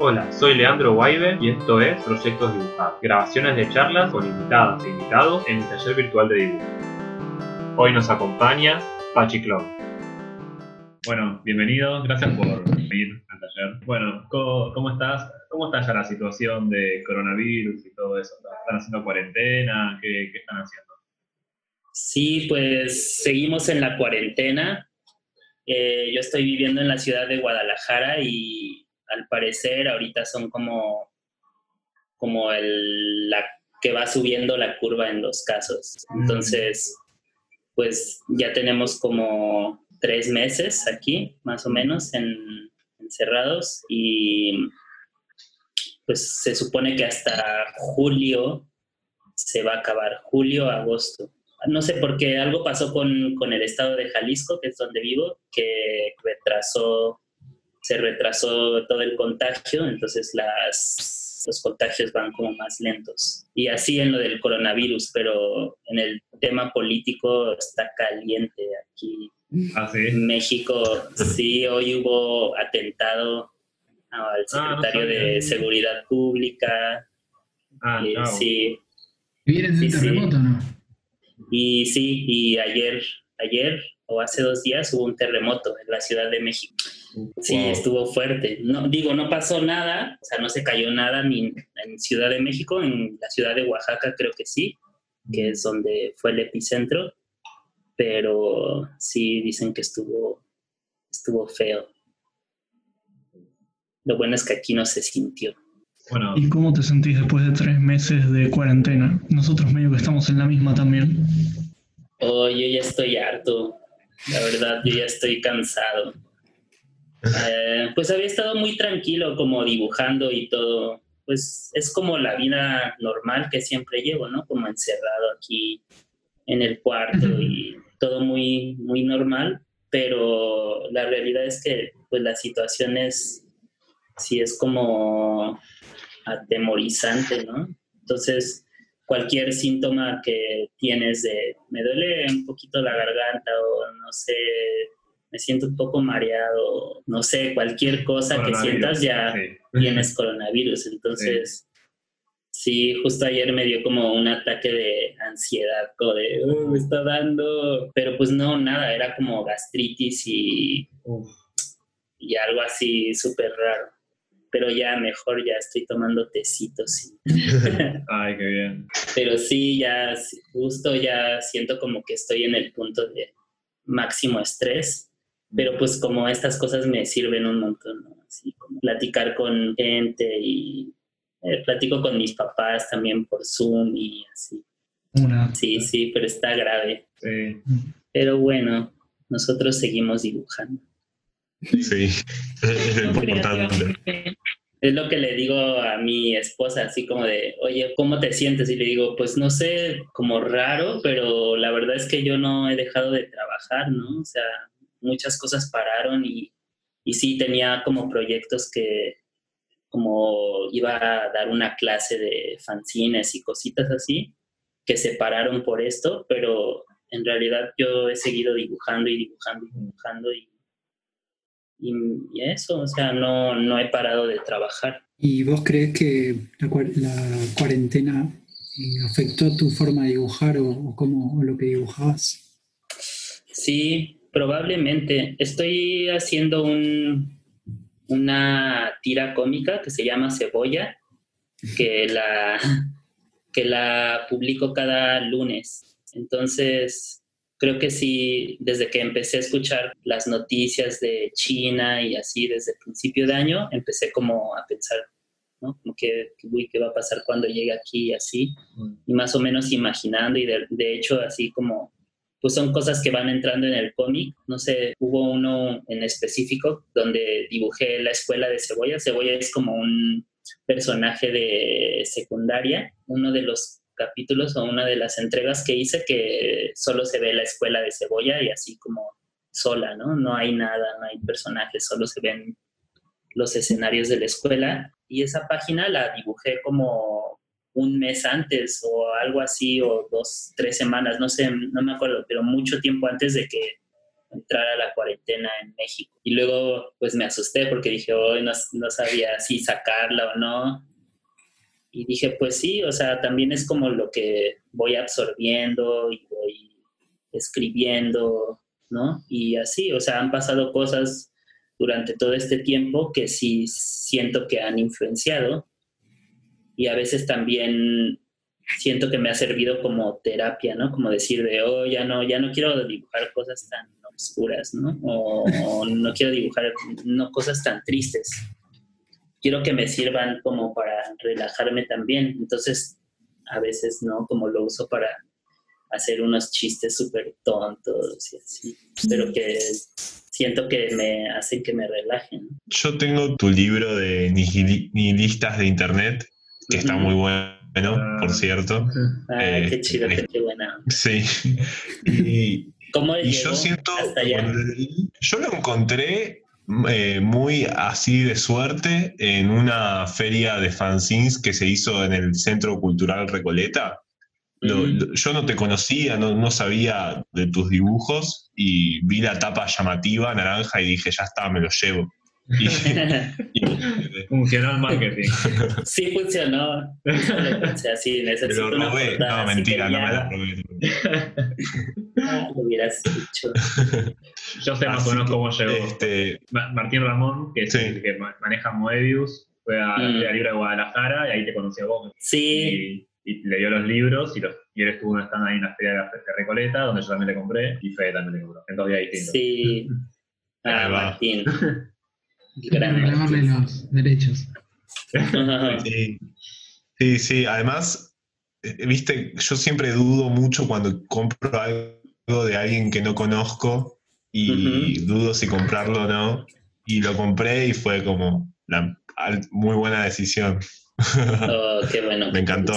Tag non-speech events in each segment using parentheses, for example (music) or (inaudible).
Hola, soy Leandro Guaibe y esto es Proyectos Dibujados, grabaciones de charlas con invitadas e invitados en el taller virtual de dibujo. Hoy nos acompaña Pachi Clown. Bueno, bienvenidos, gracias por venir al taller. Bueno, ¿cómo, cómo estás? ¿Cómo está ya la situación de coronavirus y todo eso? ¿Están haciendo cuarentena? ¿Qué, qué están haciendo? Sí, pues seguimos en la cuarentena. Eh, yo estoy viviendo en la ciudad de Guadalajara y al parecer ahorita son como, como el, la que va subiendo la curva en los casos. Entonces, pues ya tenemos como tres meses aquí, más o menos, en, encerrados y pues se supone que hasta julio se va a acabar, julio, agosto. No sé por qué algo pasó con, con el estado de Jalisco, que es donde vivo, que retrasó se retrasó todo el contagio, entonces las, los contagios van como más lentos. Y así en lo del coronavirus, pero en el tema político está caliente aquí. ¿Ah, sí? En México, sí, hoy hubo atentado al secretario de Seguridad Pública. Ah, Eh, chao. sí, ¿Vienen de Sí, un sí. terremoto no? y sí, y ayer, ayer o hace dos días hubo un terremoto en la Ciudad de México. Sí, Wow. estuvo fuerte. No, digo, no pasó nada, o sea, no se cayó nada ni en Ciudad de México, en la ciudad de Oaxaca creo que sí, que es donde fue el epicentro, pero sí dicen que estuvo, estuvo feo. Lo bueno es que aquí no se sintió. Bueno, ¿Y cómo te sentís después de tres meses de cuarentena? Nosotros medio que estamos en la misma también. Oh, yo ya estoy harto. La verdad, yo ya estoy cansado. Eh, pues había estado muy tranquilo como dibujando y todo. Pues es como la vida normal que siempre llevo, ¿no? Como encerrado aquí en el cuarto y todo muy, muy normal. Pero la realidad es que pues la situación es, sí es como atemorizante, ¿no? Entonces, cualquier síntoma que tienes de me duele un poquito la garganta o no sé, me siento un poco mareado, no sé, cualquier cosa que sientas ya sí. tienes coronavirus. Entonces, sí. justo ayer me dio como un ataque de ansiedad, como de, "Uh, me está dando, pero pues no, nada, era como gastritis y, Uf. y algo así súper raro. Pero ya mejor, ya estoy tomando tecitos (laughs) y Ay, qué bien. pero sí, ya sí, justo ya siento como que estoy en el punto de máximo estrés, pero pues como estas cosas me sirven un montón, ¿no? Así como platicar con gente y eh, platico con mis papás también por Zoom y así. Una. Sí, sí, pero está grave. Sí. Pero bueno, nosotros seguimos dibujando. Sí, (laughs) es lo importante. Es lo que le digo a mi esposa, así como de, oye, ¿cómo te sientes? Y le digo, pues no sé, como raro, pero la verdad es que yo no he dejado de trabajar, ¿no? O sea, muchas cosas pararon y, y sí tenía como proyectos que, como iba a dar una clase de fanzines y cositas así, que se pararon por esto, pero en realidad yo he seguido dibujando y dibujando y dibujando y, y, y eso, o sea, no, no he parado de trabajar. ¿Y vos crees que la, la cuarentena eh, afectó tu forma de dibujar o, o cómo o lo que dibujabas? Sí, probablemente. Estoy haciendo un, una tira cómica que se llama Cebolla, que la, que la publico cada lunes. Entonces, creo que sí, desde que empecé a escuchar las noticias de China y así desde el principio de año, empecé como a pensar, ¿no? Como que, uy, ¿qué va a pasar cuando llegue aquí y así? Y más o menos imaginando y de, de hecho así como pues son cosas que van entrando en el cómic. No sé, hubo uno en específico donde dibujé la escuela de Cebolla. Cebolla es como un personaje de secundaria, uno de los capítulos o una de las entregas que hice que solo se ve la escuela de Cebolla y así como sola, ¿no? No hay nada, no hay personajes, solo se ven los escenarios de la escuela. Y esa página la dibujé como un mes antes o algo así, o dos, tres semanas, no sé, no me acuerdo, pero mucho tiempo antes de que entrar a la cuarentena en México. Y luego pues me asusté porque dije, no, no sabía si sacarla o no. Y dije, pues sí, o sea, también es como lo que voy absorbiendo y voy escribiendo, ¿no? Y así, o sea, han pasado cosas durante todo este tiempo que sí siento que han influenciado y a veces también siento que me ha servido como terapia, ¿no? Como decir de, oh, ya no, ya no quiero dibujar cosas tan oscuras, ¿no? O, no quiero dibujar no cosas tan tristes. Quiero que me sirvan como para relajarme también. Entonces, a veces, ¿no? Como lo uso para hacer unos chistes súper tontos y así. Pero que siento que me hacen que me relajen. Yo tengo tu libro de nihilistas de internet, que está muy bueno por cierto. Ay, qué chido, eh, qué buena. Sí. (laughs) Y, ¿Cómo y yo siento, yo lo encontré eh, muy así de suerte en una feria de fanzines que se hizo en el Centro Cultural Recoleta. yo no te conocía, no, no, sabía de tus dibujos y vi la tapa llamativa naranja y dije, ya está, me lo llevo. Funcionó (laughs) el marketing. (laughs) Sí funcionó. O sea, sí, necesito lo robé. no, mentira, no me robé. Ah, lo hubieras dicho. (laughs) Yo sé más o menos cómo llegó. Este... Martín Ramón, que es el que maneja Moebius, fue a la mm. Libre de Guadalajara y ahí te conocí a vos. Sí. Y, le dio los libros y, los, y él estuvo una stand ahí en la feria de la Recoleta, donde yo también le compré y Fede también le compró. En dos días distintos. Sí. Ah, Martín. Reclamarle los derechos. (laughs) Sí. sí, Además, eh, viste, yo siempre dudo mucho cuando compro algo de alguien que no conozco y dudo si comprarlo o no. Y lo compré y fue como la muy buena decisión. (laughs) Oh, qué bueno. Me encantó.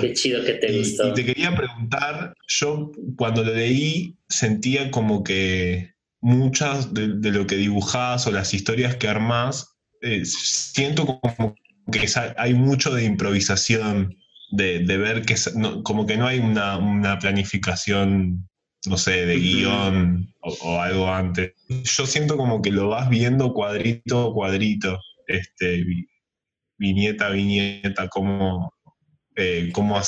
Qué chido que te gustó. y te quería preguntar, yo cuando lo leí sentía como que muchas de, lo que dibujás o las historias que armás, eh, siento como que hay mucho de improvisación, de, ver que como que no hay una, planificación, no sé, de guion o, algo antes. Yo siento como que lo vas viendo cuadrito a cuadrito, este, viñeta a viñeta, como, eh, como,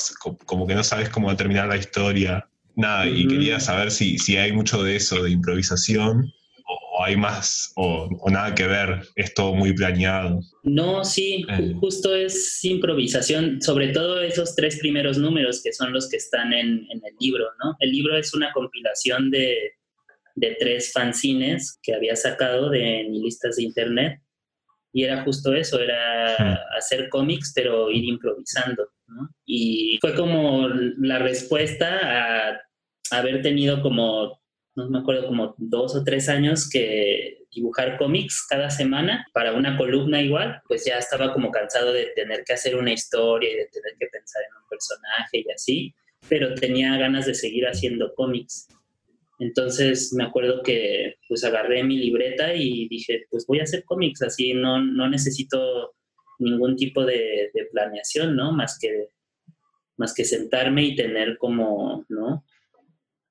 como que no sabes cómo va a terminar la historia. Nada, y quería saber si, si hay mucho de eso, de improvisación, o, hay más, o, nada que ver, es todo muy planeado. No, sí, eh. justo es improvisación, sobre todo esos tres primeros números que son los que están en, en el libro, ¿no? El libro es una compilación de, de tres fanzines que había sacado de listas de internet y era justo eso, era hacer cómics pero ir improvisando. ¿no? Y fue como la respuesta a haber tenido como, no me acuerdo, como dos o tres años que dibujar cómics cada semana para una columna igual, pues ya estaba como cansado de tener que hacer una historia y de tener que pensar en un personaje y así, pero tenía ganas de seguir haciendo cómics. Entonces me acuerdo que pues agarré mi libreta y dije, pues voy a hacer cómics, así no, no necesito ningún tipo de, de, planeación, ¿no? Más que, más que sentarme y tener como, ¿no?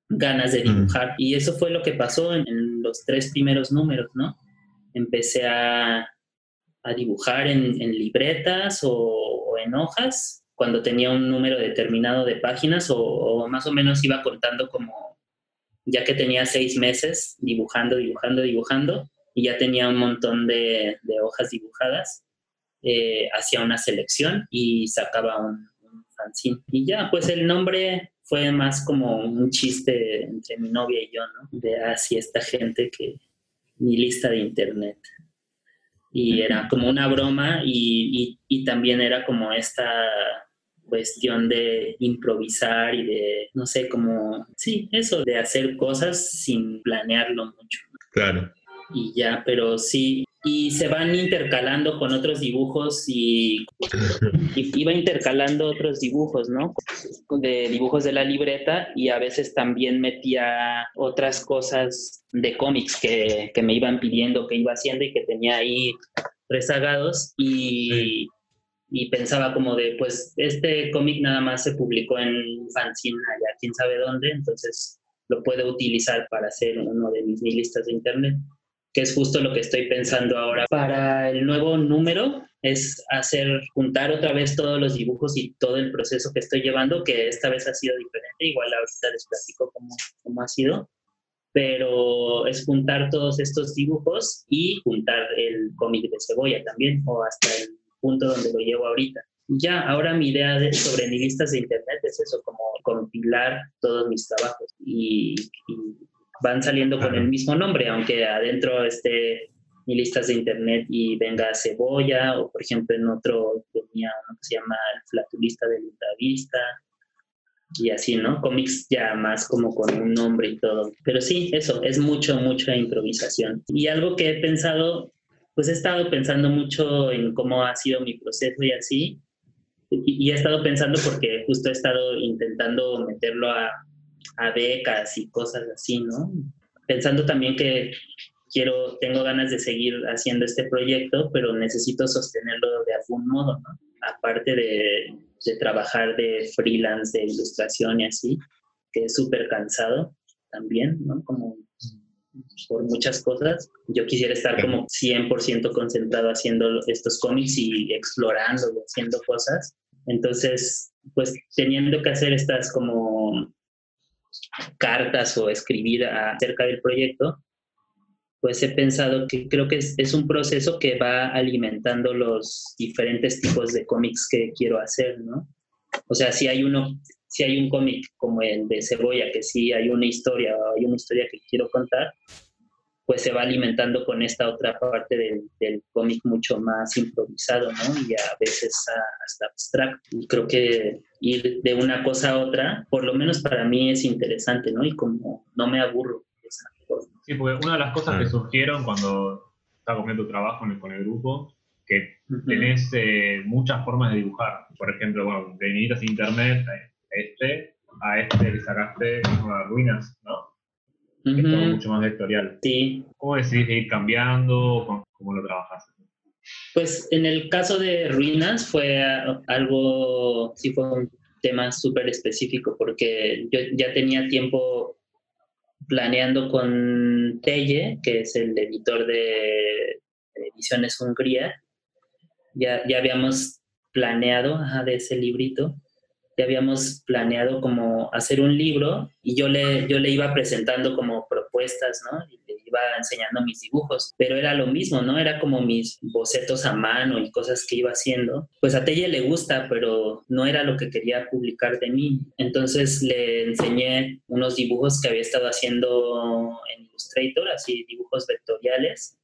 Ganas de dibujar. Y eso fue lo que pasó en, los tres primeros números, ¿no? Empecé a, a dibujar en, en libretas o, o, en hojas cuando tenía un número determinado de páginas o, o más o menos iba contando como ya que tenía seis meses dibujando, dibujando, dibujando, y ya tenía un montón de, hojas dibujadas, eh, hacía una selección y sacaba un, un, fanzine. Y ya, pues el nombre fue más como un chiste entre mi novia y yo, ¿no? De así ah, esta gente que mi lista de internet. Y era como una broma y, y también era como esta cuestión de improvisar y de, no sé, como, sí, eso, de hacer cosas sin planearlo mucho. Claro. Y ya, pero sí, y se van intercalando con otros dibujos (laughs) y, iba intercalando otros dibujos, ¿no? De dibujos de la libreta y a veces también metía otras cosas de cómics que, que me iban pidiendo que iba haciendo y que tenía ahí rezagados y y pensaba como de, pues este cómic nada más se publicó en fanzine allá, quién sabe dónde, entonces lo puedo utilizar para hacer uno de mis listas de internet, que es justo lo que estoy pensando ahora. Para el nuevo número es hacer, juntar otra vez todos los dibujos y todo el proceso que estoy llevando, que esta vez ha sido diferente, igual ahorita les platico cómo, cómo ha sido, pero es juntar todos estos dibujos y juntar el cómic de cebolla también, o hasta el punto donde lo llevo ahorita. Ya, ahora mi idea sobre mi listas de internet es eso, como compilar todos mis trabajos y, van saliendo con el mismo nombre, aunque adentro esté mi listas de internet y venga cebolla, o por ejemplo en otro tenía uno que se llama el flatulista de vista y así, ¿no? Cómics ya más como con un nombre y todo. Pero sí, eso, es mucho, mucha improvisación. Y algo que he pensado, pues he estado pensando mucho en cómo ha sido mi proceso y así, y, he estado pensando porque justo he estado intentando meterlo a, becas y cosas así, ¿no? Pensando también que quiero, tengo ganas de seguir haciendo este proyecto, pero necesito sostenerlo de algún modo, ¿no? Aparte de, de trabajar de freelance, de ilustración y así, que es súper cansado también, ¿no? Como por muchas cosas. Yo quisiera estar como 100% concentrado haciendo estos cómics y explorando y haciendo cosas. Entonces, pues teniendo que hacer estas como cartas o escribir acerca del proyecto, pues he pensado que creo que es, es, un proceso que va alimentando los diferentes tipos de cómics que quiero hacer, ¿no? O sea, si hay uno, si hay un cómic como el de Cebolla, que sí hay una historia o hay una historia que quiero contar, pues se va alimentando con esta otra parte del, cómic mucho más improvisado, ¿no? Y a veces hasta abstracto. Y creo que ir de una cosa a otra, por lo menos para mí es interesante, ¿no? Y como no me aburro de esa forma. Sí, porque una de las cosas que surgieron cuando estaba comiendo tu trabajo con el grupo, que tenés eh, muchas formas de dibujar. Por ejemplo, bueno, de necesitas internet, este, a este le sacaste unas ruinas, ¿no? es mucho más vectorial. Sí. ¿Cómo decidís ir cambiando? ¿Cómo, lo trabajas? Pues en el caso de Ruinas fue algo, sí fue un tema súper específico porque yo ya tenía tiempo planeando con Telle, que es el editor de Ediciones Hungría, ya, ya habíamos planeado de ese librito habíamos planeado como hacer un libro y yo le, yo le iba presentando como propuestas, ¿no? Y le iba enseñando mis dibujos, pero era lo mismo, ¿no? Era como mis bocetos a mano y cosas que iba haciendo. Pues a Telle le gusta, pero no era lo que quería publicar de mí. Entonces le enseñé unos dibujos que había estado haciendo en Illustrator, así dibujos vectoriales,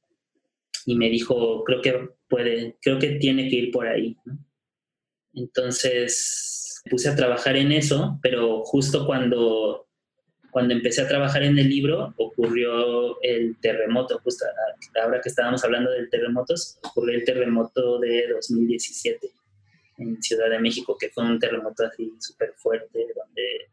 y me dijo, creo que puede, creo que tiene que ir por ahí, ¿no? Entonces puse a trabajar en eso, pero justo cuando, cuando empecé a trabajar en el libro ocurrió el terremoto, justo ahora que estábamos hablando del terremotos, ocurrió el terremoto de 2017 en Ciudad de México, que fue un terremoto así súper fuerte, donde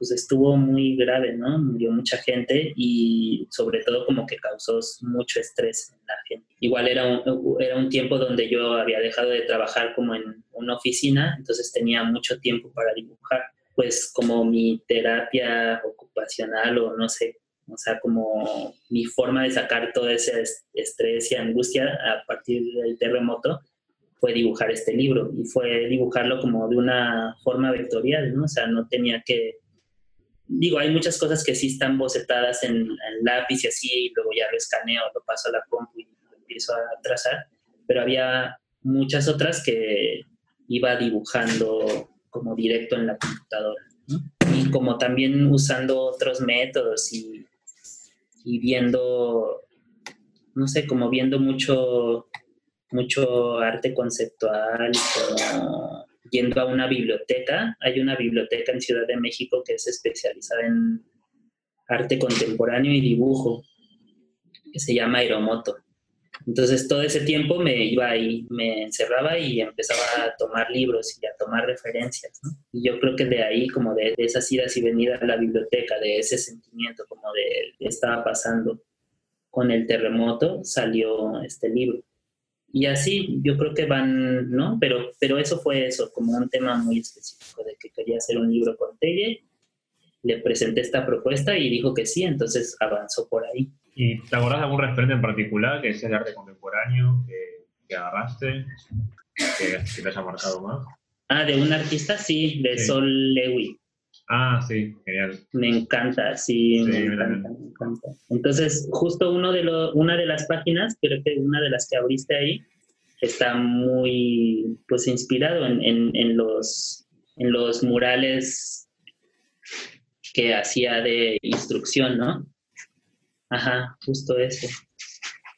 pues estuvo muy grave, ¿no? Murió mucha gente y sobre todo como que causó mucho estrés en la gente. Igual era un, era un tiempo donde yo había dejado de trabajar como en una oficina, entonces tenía mucho tiempo para dibujar. Pues como mi terapia ocupacional o no sé, o sea, como mi forma de sacar todo ese estrés y angustia a partir del terremoto fue dibujar este libro y fue dibujarlo como de una forma vectorial, ¿no? O sea, no tenía que digo, hay muchas cosas que sí están bocetadas en, lápiz y así, y luego ya lo escaneo, lo paso a la compu y lo empiezo a trazar, pero había muchas otras que iba dibujando como directo en la computadora. Y como también usando otros métodos y, y viendo, no sé, como viendo mucho, mucho arte conceptual, como yendo a una biblioteca. Hay una biblioteca en Ciudad de México que es especializada en arte contemporáneo y dibujo, que se llama Aeromoto. Entonces todo ese tiempo me iba ahí, me encerraba y empezaba a tomar libros y a tomar referencias. Y yo creo que de ahí, como de, de, esas idas y venidas a la biblioteca, de ese sentimiento como de qué estaba pasando con el terremoto, salió este libro. Y así yo creo que van, ¿no? Pero, pero eso fue eso, como un tema muy específico de que quería hacer un libro con Telle le presenté esta propuesta y dijo que sí, entonces avanzó por ahí. ¿Y te acordás de algún referente en particular que sea de arte contemporáneo que, que agarraste, que, que te haya marcado más? Ah, de un artista, sí, de Sí. Sol Lewy. Ah, sí, genial. Me encanta, sí, Sí, me encanta, me encanta. Entonces, justo uno de lo- una de las páginas, creo que una de las que abriste ahí, está muy pues inspirado en, en- en los, en los murales que hacía de instrucción, ¿no? Ajá, justo ese.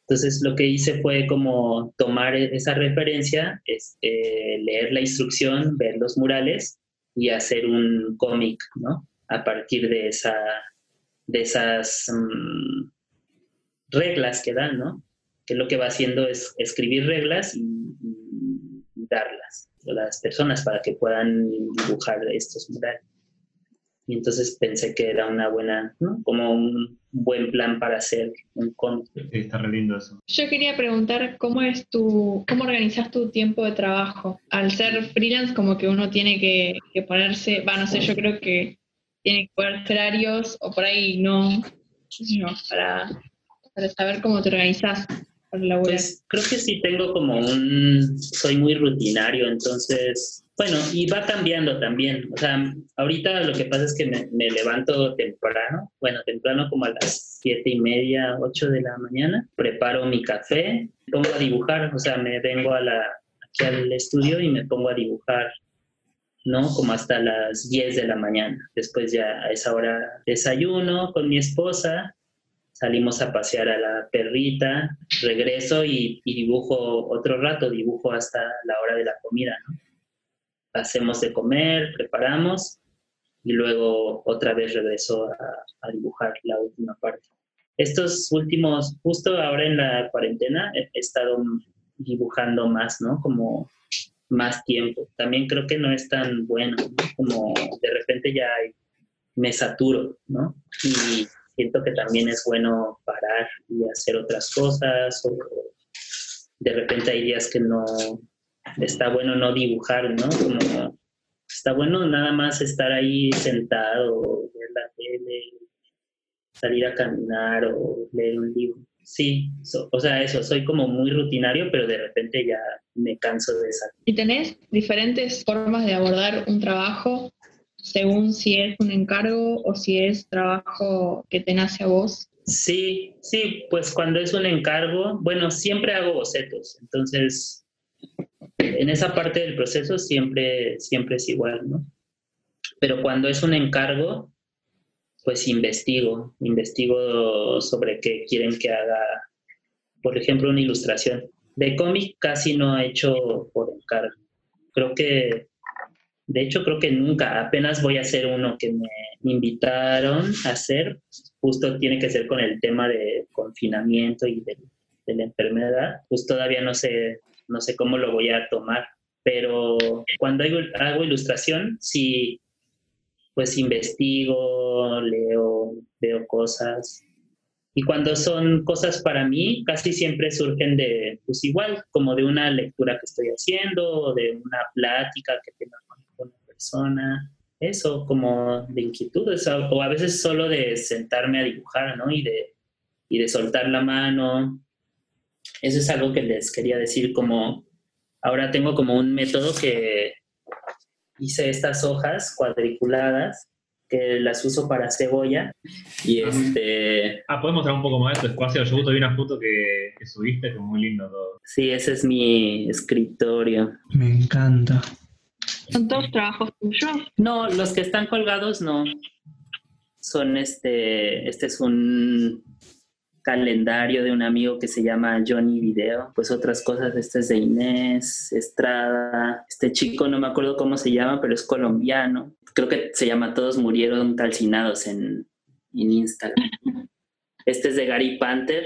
Entonces lo que hice fue como tomar e- esa referencia, es, eh, leer la instrucción, ver los murales y hacer un cómic, ¿no? A partir de, esa, de esas mm, reglas que dan, ¿no? Que lo que va haciendo es escribir reglas y, y- y darlas a las personas para que puedan dibujar estos murales. Y entonces pensé que era una buena, ¿no? Como un buen plan para hacer un. Sí, está re lindo eso. Yo quería preguntar cómo es tu, cómo organizas tu tiempo de trabajo. Al ser freelance, como que uno tiene que, que ponerse, va, no sé, yo creo que tiene que poner horarios o por ahí no, yo, para, para saber cómo te organizas. Pues creo que sí tengo como un, soy muy rutinario, entonces, bueno, y va cambiando también. O sea, ahorita lo que pasa es que me, levanto temprano, bueno, temprano como a las siete y media, ocho de la mañana, preparo mi café, pongo a dibujar, o sea, me vengo a la, aquí al estudio y me pongo a dibujar. ¿no? Como hasta las 10 de la mañana. Después ya a esa hora desayuno con mi esposa, salimos a pasear a la perrita, regreso y, y dibujo otro rato, dibujo hasta la hora de la comida, ¿no? Hacemos de comer, preparamos y luego otra vez regreso a, dibujar la última parte. Estos últimos, justo ahora en la cuarentena, he, estado dibujando más, ¿no? Como más tiempo. También creo que no es tan bueno, ¿no? Como de repente ya me saturo, ¿no? Y siento que también es bueno parar y hacer otras cosas o de repente hay días que no está bueno no dibujar, ¿no? Como está bueno nada más estar ahí sentado, ver la tele, salir a caminar o leer un libro. Sí, so- o sea, eso, soy como muy rutinario, pero de repente ya me canso de esa. ¿Y tenés diferentes formas de abordar un trabajo según si es un encargo o si es trabajo que te nace a vos? Sí, sí, pues cuando es un encargo, bueno, siempre hago bocetos, entonces en esa parte del proceso siempre, siempre es igual, ¿no? Pero cuando es un encargo, pues investigo, investigo sobre qué quieren que haga, por ejemplo, una ilustración. De cómic casi no he hecho por encargo. Creo que, de hecho, creo que nunca, apenas voy a hacer uno que me invitaron a hacer, justo tiene que ser con el tema de confinamiento y de, de la enfermedad, pues todavía no sé, no sé cómo lo voy a tomar, pero cuando hago, ilustración, sí, pues investigo, leo, veo cosas. Y cuando son cosas para mí, casi siempre surgen de, pues igual, como de una lectura que estoy haciendo, o de una plática que tengo con una persona, eso, como de inquietudes, o a veces solo de sentarme a dibujar, ¿no? Y de, y de soltar la mano. Eso es algo que les quería decir, como ahora tengo como un método que hice estas hojas cuadriculadas que las uso para cebolla y este Ah, ¿podemos mostrar un poco más de tu espacio? Yo justo vi una foto que, que subiste, que es muy lindo todo. sí ese es mi escritorio Me encanta. ¿Son todos trabajos tuyos? no los que están colgados no son este este es un calendario de un amigo que se llama Johnny Video pues otras cosas este es de Inés Estrada este chico no me acuerdo cómo se llama pero es colombiano. Creo que se llama Todos murieron calcinados en, en Instagram. (laughs) Este es de Gary Panther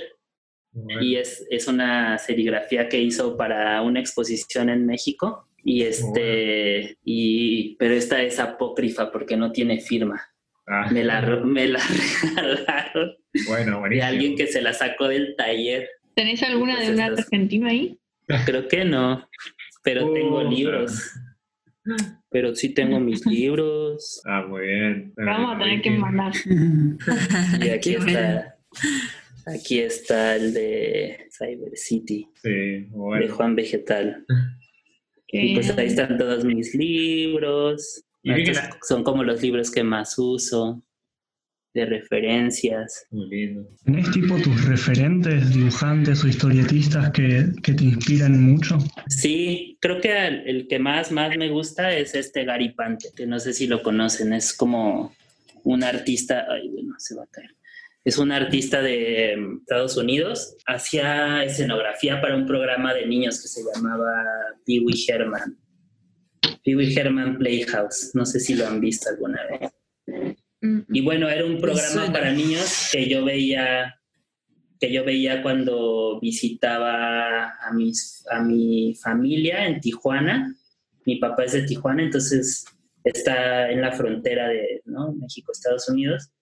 Bueno, y es, es una serigrafía que hizo para una exposición en México y este y pero esta es apócrifa porque no tiene firma ah, me la me la (laughs) regalaron bueno, de alguien que se la sacó del taller ¿Tenés alguna Pues de un arte argentino ahí? creo que no pero Oh, tengo libros pero sí tengo mis (laughs) libros. Ah, muy bien. Vamos a tener que mandar. (laughs) Y aquí está, aquí está el de Cyber City, Sí, de bueno. Juan Vegetal. Y pues ahí están todos mis libros. Estos la- Son como los libros que más uso, de referencias. Muy lindo. ¿Tenés tipo tus referentes, dibujantes o historietistas que, que te inspiran mucho? Sí, creo que el, el que más, más me gusta es este Gary Pante, que no sé si lo conocen, es como un artista, ay, bueno, se va a caer. Es un artista de mm, Estados Unidos, hacía escenografía para un programa de niños que se llamaba Pee Wee Herman. Pee Wee Herman Playhouse, no sé si lo han visto alguna vez. Mm, Y bueno, era un programa para niños que yo veía que yo veía cuando visitaba a mis a mi familia en Tijuana. Mi papá es de Tijuana, entonces está en la frontera de ¿no? México, Estados Unidos.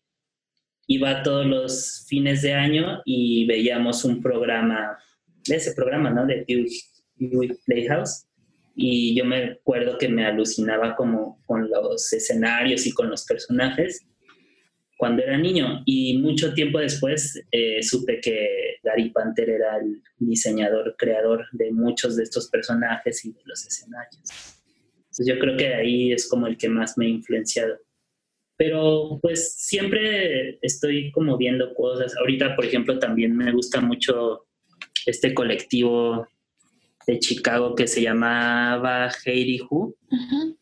Iba todos los fines de año y veíamos un programa, de ese programa, ¿no? De Wee Playhouse. Y yo me acuerdo que me alucinaba como con los escenarios y con los personajes cuando era niño y mucho tiempo después eh, supe que Gary Panther era el diseñador, creador de muchos de estos personajes y de los escenarios. Entonces yo creo que ahí es como el que más me ha influenciado. Pero pues siempre estoy como viendo cosas. Ahorita, por ejemplo, también me gusta mucho este colectivo de Chicago que se llamaba Heidi Who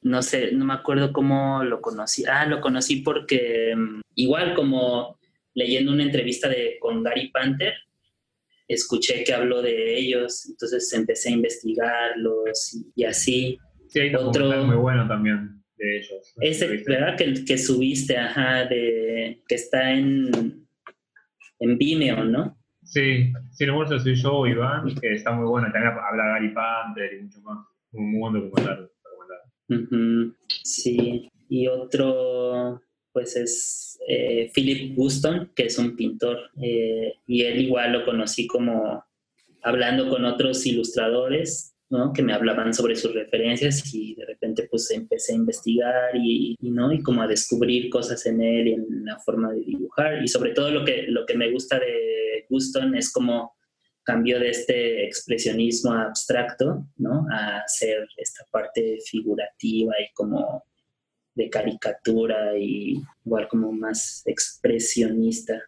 no sé, no me acuerdo cómo lo conocí. Ah, lo conocí porque mm, igual como leyendo una entrevista de con Gary Panther, escuché que habló de ellos, entonces empecé a investigarlos y, y así. Sí, hay un Otro- muy bueno también de ellos. Ese. ¿verdad? Que, que subiste, ajá, de que está en, en Vimeo, ¿no? Sí, sí, lo soy yo, Iván, que está muy bueno. También habla Gary Panther y mucho más. Un muy buen documental. recomendado. Ujú, Sí, y otro, pues es eh, Philip Guston, que es un pintor, eh, y él igual lo conocí como hablando con otros ilustradores, ¿no? Que me hablaban sobre sus referencias y de repente pues empecé a investigar y, y, ¿no? Y como a descubrir cosas en él y en la forma de dibujar, y sobre todo lo que, lo que me gusta de Guston es como cambió de este expresionismo abstracto, ¿no? A hacer esta parte figurativa y como de caricatura y igual como más expresionista.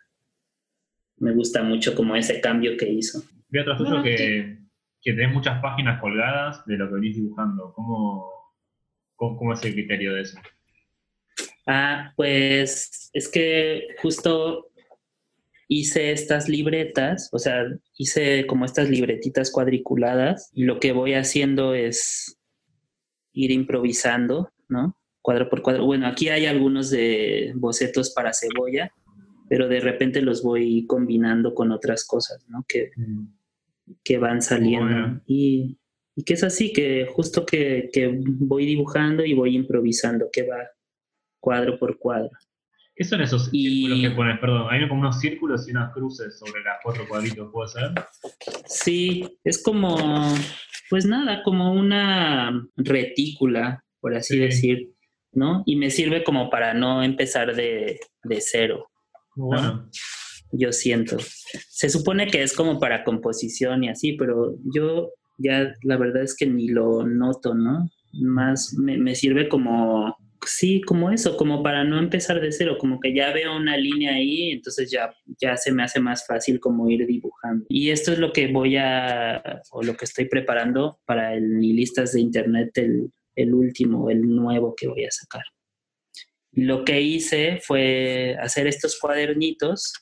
Me gusta mucho como ese cambio que hizo. Tuyo Bueno, que, que tenés muchas páginas colgadas de lo que venís dibujando. ¿Cómo, cómo, cómo es el criterio de eso? Ah, pues es que justo hice estas libretas, o sea, hice como estas libretitas cuadriculadas y lo que voy haciendo es ir improvisando, ¿no? Cuadro por cuadro. Bueno, aquí hay algunos de bocetos para cebolla, pero de repente los voy combinando con otras cosas, ¿no? Que, que van saliendo. Bueno. Y, y que es así, que justo que, que voy dibujando y voy improvisando, que va cuadro por cuadro. ¿Qué son esos Y- círculos que pones? Perdón, hay como unos círculos y unas cruces sobre las cuatro cuadritos, ¿puede ser? Sí, es como, pues nada, como una retícula, por así Sí. decir, ¿no? Y me sirve como para no empezar de, de cero, bueno. Yo siento. Se supone que es como para composición y así, pero yo ya la verdad es que ni lo noto, ¿no? Más me, sirve como, sí, como eso, como para no empezar de cero, como que ya veo una línea ahí, entonces ya, ya se me hace más fácil como ir dibujando. Y esto es lo que voy a, o lo que estoy preparando para el Nihilistas de Internet, el, el último, el nuevo que voy a sacar. Lo que hice fue hacer estos cuadernitos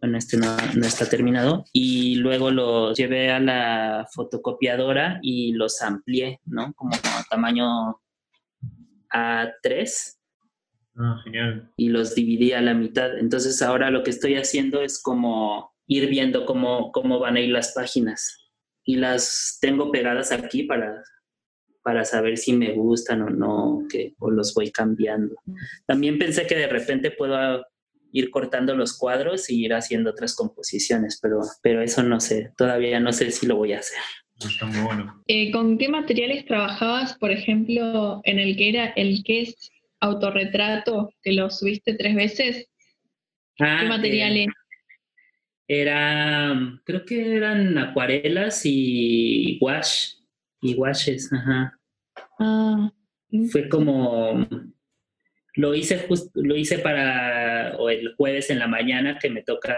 bueno, este no, no está terminado. Y luego los llevé a la fotocopiadora y los amplié, ¿no? Como a tamaño A3 Ah, genial. y los dividí a la mitad. Entonces ahora lo que estoy haciendo es como ir viendo cómo, cómo van a ir las páginas. Y las tengo pegadas aquí para, para saber si me gustan o no, que, o los voy cambiando. También pensé que de repente puedo ir cortando los cuadros y ir haciendo otras composiciones, pero, pero eso no sé, todavía no sé si lo voy a hacer. Está muy bueno. Eh, ¿Con qué materiales trabajabas, por ejemplo, en el que era el que es autorretrato, que lo subiste tres veces? Ah, ¿Qué eh, materiales? Era, creo que eran acuarelas y wash, y washes, ajá. Ah, mm, Fue como, lo hice just- lo hice para, o el jueves en la mañana que me toca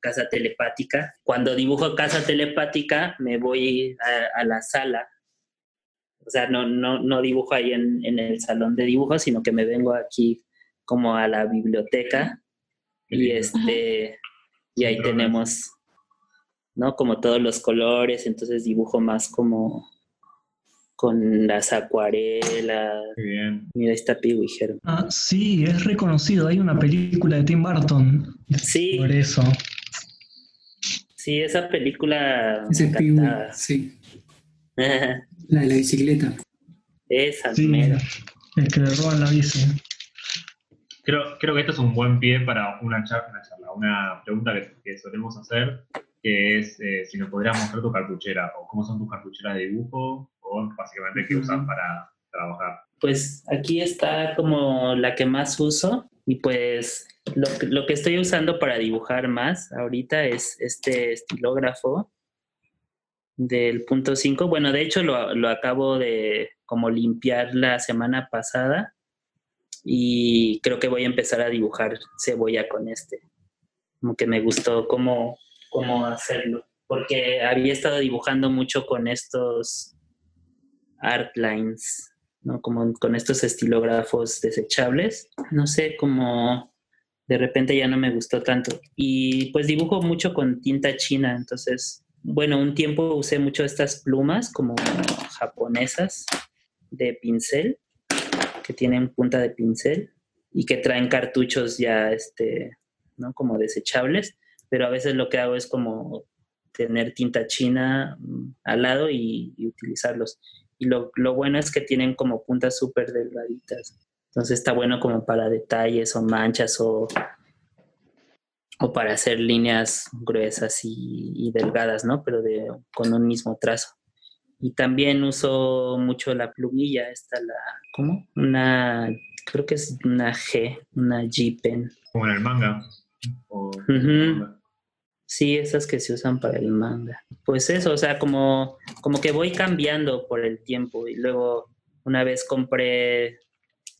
casa telepática. Cuando dibujo casa telepática me voy a, a la sala. O sea, no, no, no dibujo ahí en, en el salón de dibujo, sino que me vengo aquí como a la biblioteca. Y este y ahí tenemos no como todos los colores entonces dibujo más como con las acuarelas Qué bien. mira ahí está Pigüijero Ah, sí, es reconocido. Hay una película de Tim Burton sí por eso. sí esa película Ese me es Pee Wee, encantaba. sí. (laughs) La de la bicicleta. esa Sí, mera. el que le roban la bici. Creo, creo que esto es un buen pie para una charla, una, charla, una pregunta que, que solemos hacer, que es eh, si nos podrías mostrar tu cartuchera, o cómo son tus cartucheras de dibujo, o básicamente qué usas Ujú. para trabajar. pues aquí está como la que más uso y pues lo, que- lo que estoy usando para dibujar más ahorita es este estilógrafo del punto 5. Bueno, de hecho lo, lo acabo de como limpiar la semana pasada y creo que voy a empezar a dibujar cebolla con este. Como que me gustó cómo, cómo hacerlo. Porque había estado dibujando mucho con estos art lines, ¿no? Como con estos estilógrafos desechables. No sé, como de repente ya no me gustó tanto. Y pues dibujo mucho con tinta china, entonces, bueno, un tiempo usé mucho estas plumas como japonesas de pincel, que tienen punta de pincel y que traen cartuchos ya, este, ¿no? Como desechables, pero a veces lo que hago es como tener tinta china mm, al lado y utilizarlos. Y lo, lo bueno es que tienen como puntas súper delgaditas. Entonces está bueno como para detalles o manchas o, o para hacer líneas gruesas y, y delgadas, ¿no? Pero de, con un mismo trazo. Y también uso mucho la plumilla, esta la, ¿cómo? Una, creo que es una G, una G pen. Como en el manga. O. Sí, esas que se usan para el manga. Pues eso, o sea, como, como que voy cambiando por el tiempo y luego una vez compré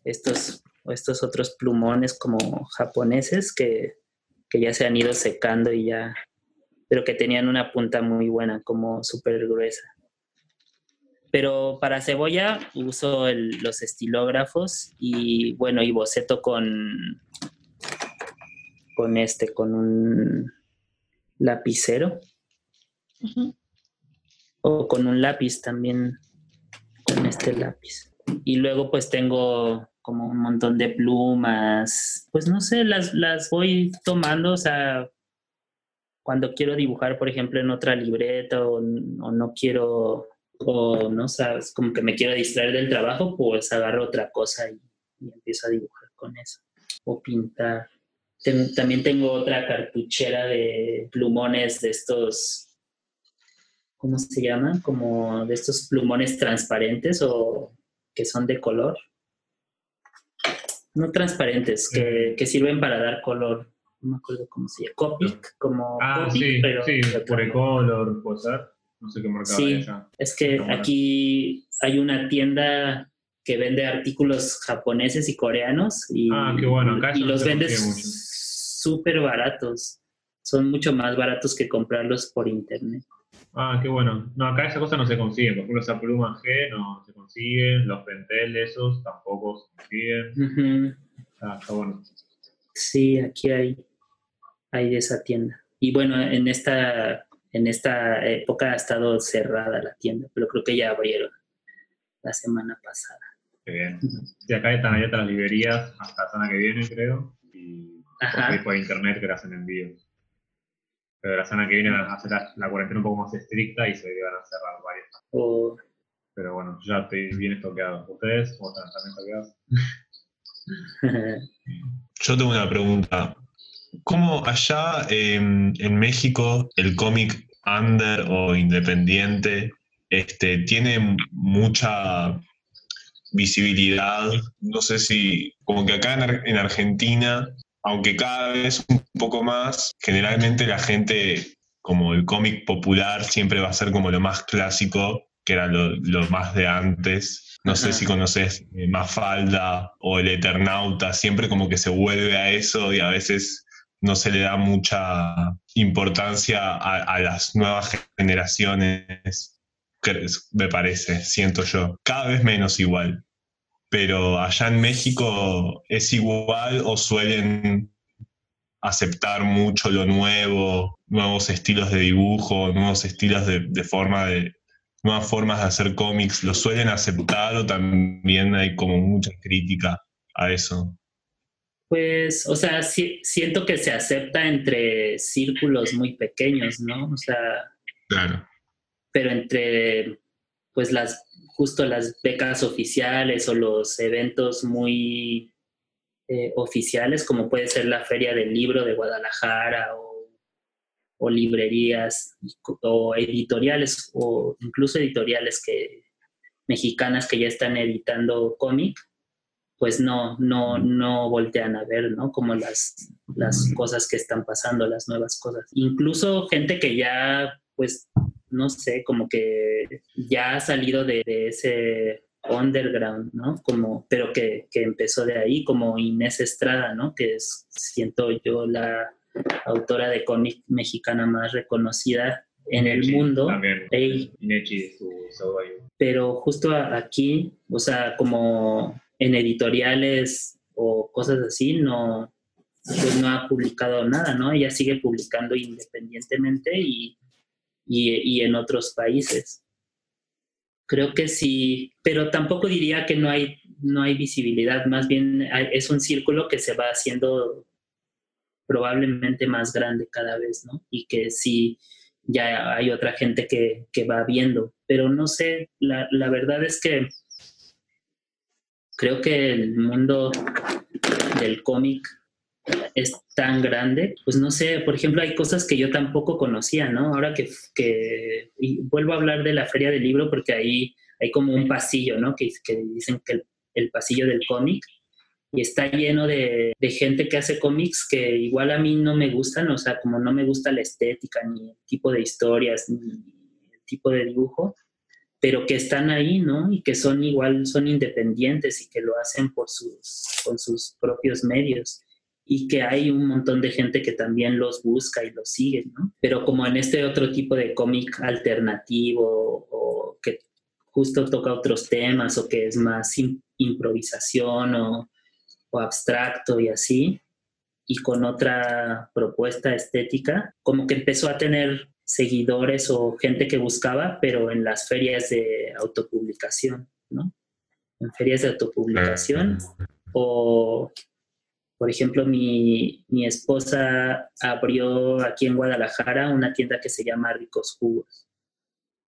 estos, estos otros plumones como japoneses que, que ya se han ido secando y ya, pero que tenían una punta muy buena, como súper gruesa. Pero para cebolla uso los estilógrafos y bueno, y boceto con, con este, con un lapicero o con un lápiz también, con este lápiz. Y luego pues tengo como un montón de plumas, pues no sé, las, las voy tomando, o sea, cuando quiero dibujar, por ejemplo, en otra libreta o, o no quiero, o no sabes, como que me quiero distraer del trabajo, pues agarro otra cosa y, y empiezo a dibujar con eso, o pintar. Ten- también tengo otra cartuchera de plumones de estos, ¿cómo se llaman? Como de estos plumones transparentes o que son de color. No transparentes, que, que sirven para dar color. No me acuerdo cómo se llama. Copic, como Ah, Copic, sí, pero sí, por el color, puede ser. No sé qué marcaba Sí. ella. Es que aquí hay una tienda que vende artículos japoneses y coreanos y, Ah, qué bueno, acá y los se vende consigue mucho. Súper baratos. Son mucho más baratos que comprarlos por internet. Ah, qué bueno. No, acá esa cosa no se consigue. Por ejemplo, esa pluma G no se consiguen. Los pentel esos tampoco se consiguen. Ujú. Ah, está bueno. Sí, aquí hay, hay de esa tienda. Y bueno, en esta, en esta época ha estado cerrada la tienda, pero creo que ya abrieron la semana pasada. Qué bien. Sí, acá están abiertas las librerías hasta la semana que viene, creo. Y Ajá. por, por internet que le hacen envíos. Pero la semana que viene van a hacer la, la cuarentena un poco más estricta y se van a cerrar varias. O- Pero bueno, ya estoy bien estoqueado. ¿Ustedes cómo están también estoqueados? (laughs) Yo tengo una pregunta. ¿Cómo allá em, en México el cómic under o independiente este, tiene mucha visibilidad. No sé si, como que acá en, en Argentina, aunque cada vez un poco más, generalmente la gente, como el cómic popular, siempre va a ser como lo más clásico, que era lo, lo más de antes. No sé si conoces eh, Mafalda o El Eternauta, siempre como que se vuelve a eso y a veces no se le da mucha importancia a, a las nuevas generaciones me parece, siento yo. Cada vez menos igual. Pero allá en México es igual o suelen aceptar mucho lo nuevo, nuevos estilos de dibujo, nuevos estilos de, forma de, nuevas formas de hacer cómics, ¿lo suelen aceptar o también hay como mucha crítica a eso? Pues, o sea, siento que se acepta entre círculos muy pequeños, ¿no? O sea, claro pero entre pues las justo las becas oficiales o los eventos muy eh, oficiales, como puede ser la Feria del Libro de Guadalajara o, librerías o editoriales o incluso editoriales que mexicanas que ya están editando cómic, pues no, no, no voltean a ver, ¿no? Como las, las cosas que están pasando, las nuevas cosas. Incluso gente que ya, pues, no sé, como que ya ha salido de, ese underground, ¿no? Como, pero que, empezó de ahí, como Inés Estrada, ¿no? Que es, siento yo, la autora de cómic mexicana más reconocida en el mundo. También, pero justo aquí, o sea, como en editoriales o cosas así, no, pues no ha publicado nada, ¿no? Ella sigue publicando independientemente y y, en otros países. Creo que sí, pero tampoco diría que no hay, no hay visibilidad, más bien es un círculo que se va haciendo probablemente más grande cada vez, ¿no? Y que sí, ya hay otra gente que, que va viendo, pero no sé, la, la verdad es que creo que el mundo del cómic es tan grande, pues no sé, por ejemplo, hay cosas que yo tampoco conocía, ¿no? Ahora que, que vuelvo a hablar de la feria del libro porque ahí hay como un pasillo, ¿no? Que, dicen que el, pasillo del cómic y está lleno de, de, gente que hace cómics que igual a mí no me gustan, o sea, como no me gusta la estética, ni el tipo de historias, ni el tipo de dibujo, pero que están ahí, ¿no? Y que son igual, son independientes y que lo hacen por sus, con sus propios medios y que hay un montón de gente que también los busca y los sigue, ¿no? Pero como en este otro tipo de cómic alternativo o que justo toca otros temas o que es más improvisación o, o abstracto y así, y con otra propuesta estética, como que empezó a tener seguidores o gente que buscaba, pero en las ferias de autopublicación, ¿no? En ferias de autopublicación o por ejemplo, mi, esposa abrió aquí en Guadalajara una tienda que se llama Ricos Jugos,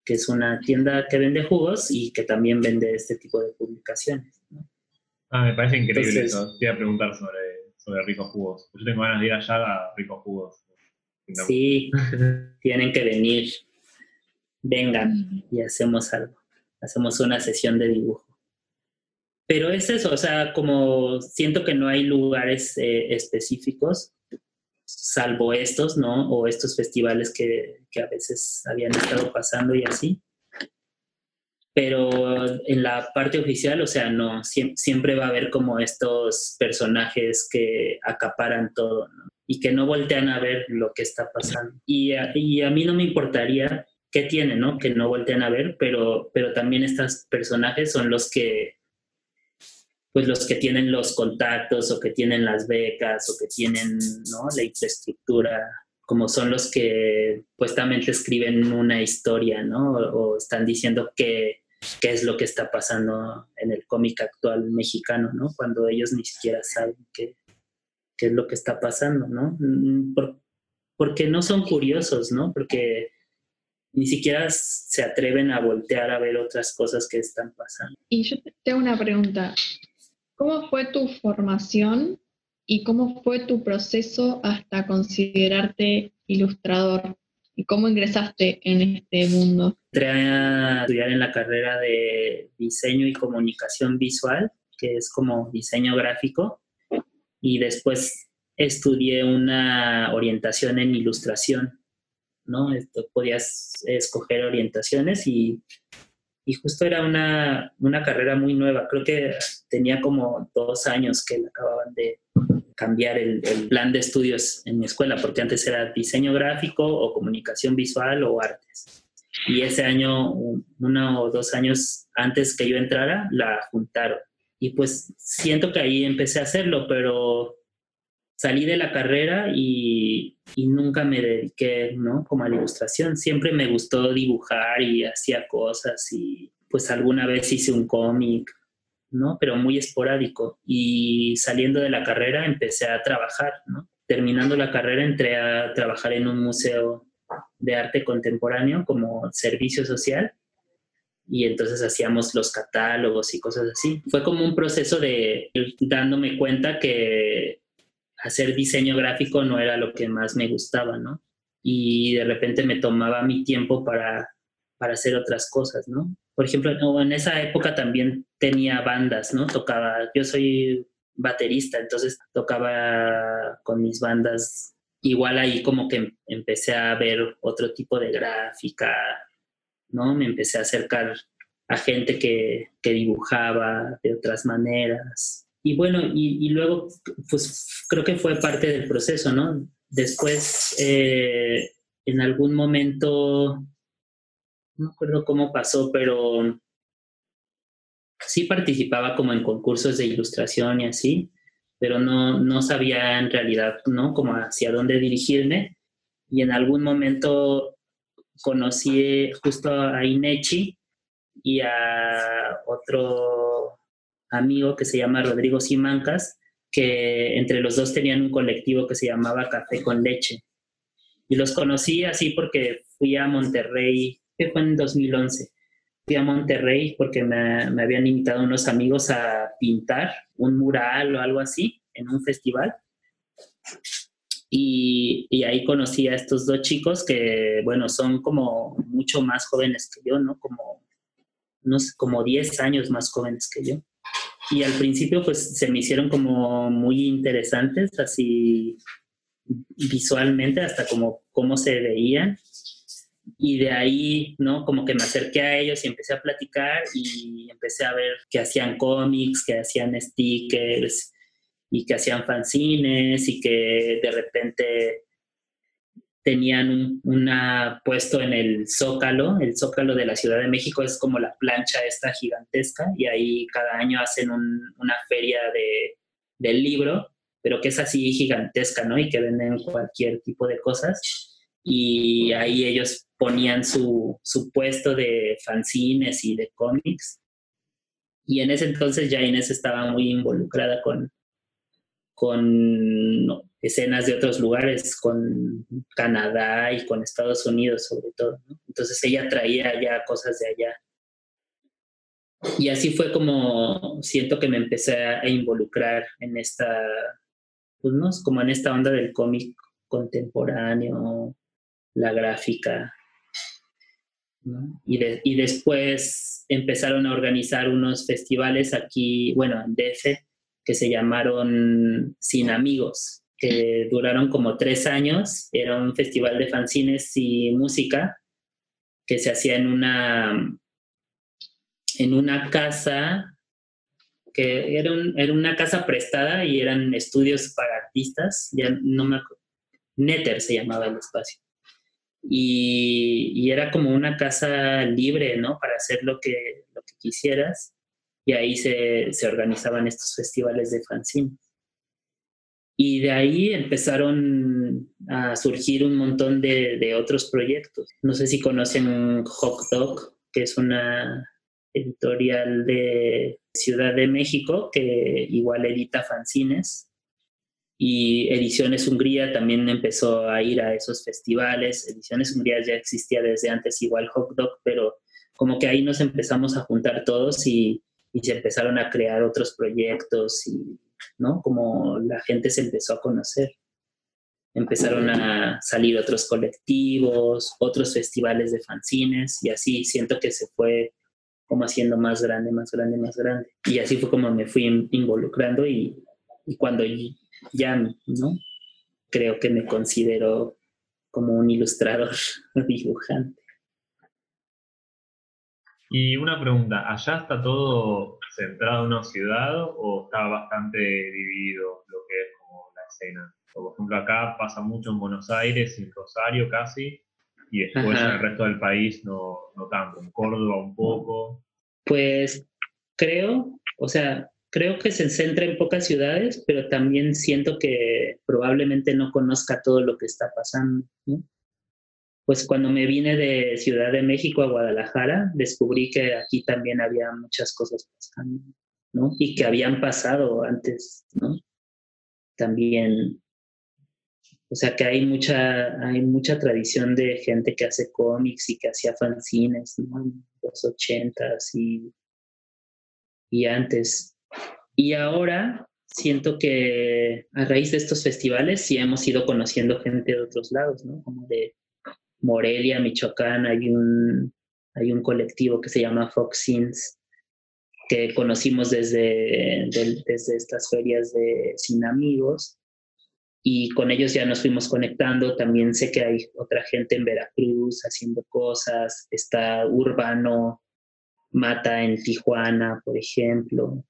que es una tienda que vende jugos y que también vende este tipo de publicaciones. Ah, me parece increíble eso. Te iba a preguntar sobre, Ricos Jugos. Yo tengo ganas de ir allá a Ricos Jugos. Sí, tienen que venir. Vengan y hacemos algo. Hacemos una sesión de dibujo. Pero es eso, o sea, como siento que no hay lugares eh, específicos, salvo estos, ¿no? O estos festivales que, que, a veces habían estado pasando y así. Pero en la parte oficial, o sea, no, siempre va a haber como estos personajes que acaparan todo, ¿no? Y que no voltean a ver lo que está pasando. Y a, mí no me importaría qué tiene, ¿no? Que no voltean a ver, pero, pero también estos personajes son los que pues los que tienen los contactos o que tienen las becas o que tienen ¿no? la infraestructura, como son los que puestamente escriben una historia, ¿no? O, están diciendo qué, qué es lo que está pasando en el cómic actual mexicano, ¿no? Cuando ellos ni siquiera saben qué, qué es lo que está pasando, ¿no? Mm, porque no son curiosos, ¿no? Porque ni siquiera se atreven a voltear a ver otras cosas que están pasando. Y yo tengo una pregunta. ¿Cómo fue tu formación y cómo fue tu proceso hasta considerarte ilustrador? ¿Y cómo ingresaste en este mundo? Entré a estudiar en la carrera de diseño y comunicación visual, que es como diseño gráfico, y después estudié una orientación en ilustración, ¿no? Podías escoger orientaciones y, y justo era una, una, carrera muy nueva, creo que tenía como dos años que acababan de, cambiar el, plan de estudios en mi escuela, porque antes era diseño gráfico o comunicación visual o artes. Y ese año, uno o dos años antes que yo entrara, la juntaron. Y pues siento que ahí empecé a hacerlo, pero salí de la carrera y, y, nunca me dediqué, ¿no? Como a la ilustración. Siempre me gustó dibujar y hacía cosas y pues alguna vez hice un cómic ¿no? Pero muy esporádico. Y saliendo de la carrera empecé a trabajar, ¿no? Terminando la carrera entré a trabajar en un museo de arte contemporáneo como servicio social y entonces hacíamos los catálogos y cosas así. Fue como un proceso de dándome cuenta que hacer diseño gráfico no era lo que más me gustaba, ¿no? Y de repente me tomaba mi tiempo para, para hacer otras cosas, ¿no? por ejemplo, en esa época también tenía bandas, ¿no? Tocaba, yo soy baterista, entonces tocaba con mis bandas. Igual ahí como que empecé a ver otro tipo de gráfica, ¿no? Me empecé a acercar a gente que, que dibujaba de otras maneras. Y bueno, y, y, luego, pues creo que fue parte del proceso, ¿no? Después, eh, en algún momento no acuerdo cómo pasó, pero sí participaba como en concursos de ilustración y así, pero no, no sabía en realidad, ¿no? Como hacia dónde dirigirme. Y en algún momento conocí justo a Inechi y a otro amigo que se llama Rodrigo Simancas, que entre los dos tenían un colectivo que se llamaba Café con Leche. Y los conocí así porque fui a Monterrey que fue en 2011. Fui a Monterrey porque me, me, habían invitado unos amigos a pintar un mural o algo así en un festival. Y, y, ahí conocí a estos dos chicos que, bueno, son como mucho más jóvenes que yo, ¿no? Como, no como 10 años más jóvenes que yo. Y al principio, pues, se me hicieron como muy interesantes, así visualmente, hasta como cómo se veían y de ahí, ¿no? Como que me acerqué a ellos y empecé a platicar y empecé a ver que hacían cómics, que hacían stickers y que hacían fanzines y que de repente tenían un puesto en el Zócalo, el Zócalo de la Ciudad de México es como la plancha esta gigantesca y ahí cada año hacen una feria de, del libro, pero que es así gigantesca, ¿no? Y que venden cualquier tipo de cosas y ahí ellos ponían su, su puesto de fanzines y de cómics. Y en ese entonces ya Inés estaba muy involucrada con, con escenas de otros lugares, con Canadá y con Estados Unidos sobre todo. Entonces ella traía ya cosas de allá. Y así fue como siento que me empecé a involucrar en esta, pues no, como en esta onda del cómic contemporáneo, la gráfica. Y, y, después empezaron a organizar unos festivales aquí, bueno, en DF, que se llamaron Sin Amigos, que duraron como tres años. Era un festival de fanzines y música que se hacía en una, en una casa que era, era, una casa prestada y eran estudios para artistas, ya no me Netter se llamaba el espacio y, era como una casa libre, ¿no? Para hacer lo que, lo que quisieras y ahí se, se organizaban estos festivales de fanzine. Y de ahí empezaron a surgir un montón de, de, otros proyectos. No sé si conocen Hot Dog, que es una editorial de Ciudad de México que igual edita fanzines y Ediciones Hungría también empezó a ir a esos festivales. Ediciones Hungría ya existía desde antes, igual Hot Dog, pero como que ahí nos empezamos a juntar todos y, y se empezaron a crear otros proyectos y, ¿no? Como la gente se empezó a conocer. empezaron a salir otros colectivos, otros festivales de fanzines y así siento que se fue como haciendo más grande, más grande, más grande. Y así fue como me fui involucrando y, y cuando ya, ¿no? Creo que me considero como un ilustrador (laughs) dibujante. Y una pregunta, ¿allá está todo centrado en una ciudad o está bastante dividido lo que es como la escena? por ejemplo, acá pasa mucho en Buenos Aires, en Rosario casi, y después en el resto del país no, no tanto, en Córdoba un poco. Pues creo, o sea, creo que se centra en pocas ciudades, pero también siento que probablemente no conozca todo lo que está pasando. ¿no? Pues cuando me vine de Ciudad de México a Guadalajara, descubrí que aquí también había muchas cosas pasando, ¿no? Y que habían pasado antes, ¿no? También, o sea que hay mucha, hay mucha tradición de gente que hace cómics y que hacía fanzines, ¿no? En los ochentas y, y antes. Y ahora siento que a raíz de estos festivales sí hemos ido conociendo gente de otros lados, ¿no? Como de Morelia, Michoacán, hay un, hay un colectivo que se llama Fox Sins, que conocimos desde, desde estas ferias de Sin Amigos y con ellos ya nos fuimos conectando. También sé que hay otra gente en Veracruz haciendo cosas, está Urbano Mata en Tijuana, por ejemplo.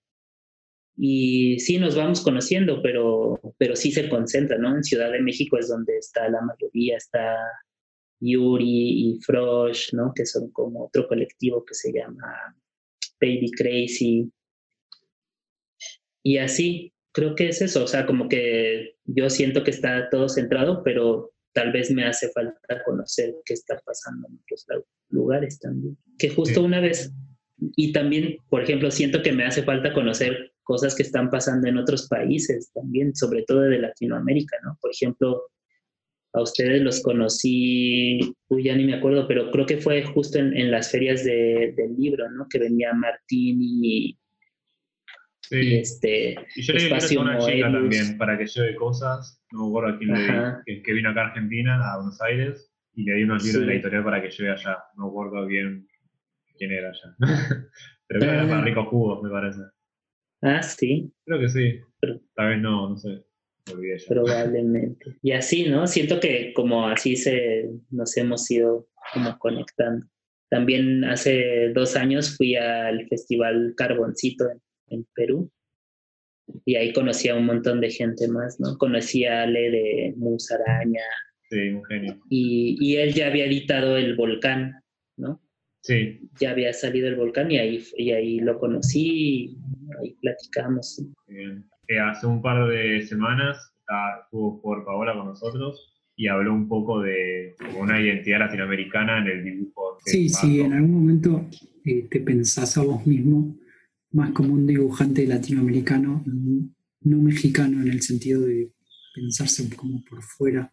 Y sí, nos vamos conociendo, pero, pero sí se concentra, ¿no? En Ciudad de México es donde está la mayoría, está Yuri y Frosh, ¿no? Que son como otro colectivo que se llama Baby Crazy. Y así, creo que es eso, o sea, como que yo siento que está todo centrado, pero tal vez me hace falta conocer qué está pasando en otros lugares también. Que justo una vez, y también, por ejemplo, siento que me hace falta conocer cosas que están pasando en otros países también, sobre todo de Latinoamérica, ¿no? Por ejemplo, a ustedes los conocí, uy, ya ni me acuerdo, pero creo que fue justo en, las ferias del libro, ¿no? Que venía Martín y, sí. este y yo le a una chica también para que lleve cosas, no me acuerdo a quién le que, vino acá a Argentina, a Buenos Aires, y le di unos libros de la editorial para que lleve allá. No me acuerdo bien quién era allá. (laughs) pero que era para ricos jugos, me parece. Ah, sí. Creo que sí. Tal vez no, no sé. Probablemente. Y así, ¿no? Siento que como así se nos hemos ido como conectando. También hace dos años fui al Festival Carboncito en, Perú y ahí conocí a un montón de gente más, ¿no? Conocí a Ale de Musaraña. Sí, un genio. Y, y, él ya había editado El Volcán, ¿no? Sí. Ya había salido El Volcán y ahí, y ahí lo conocí y ahí platicamos. Bien hace un par de semanas estuvo por Paola con nosotros y habló un poco de una identidad latinoamericana en el dibujo. Sí, sí, en algún momento eh, te pensás a vos mismo más como un dibujante latinoamericano, no mexicano en el sentido de pensarse como por fuera.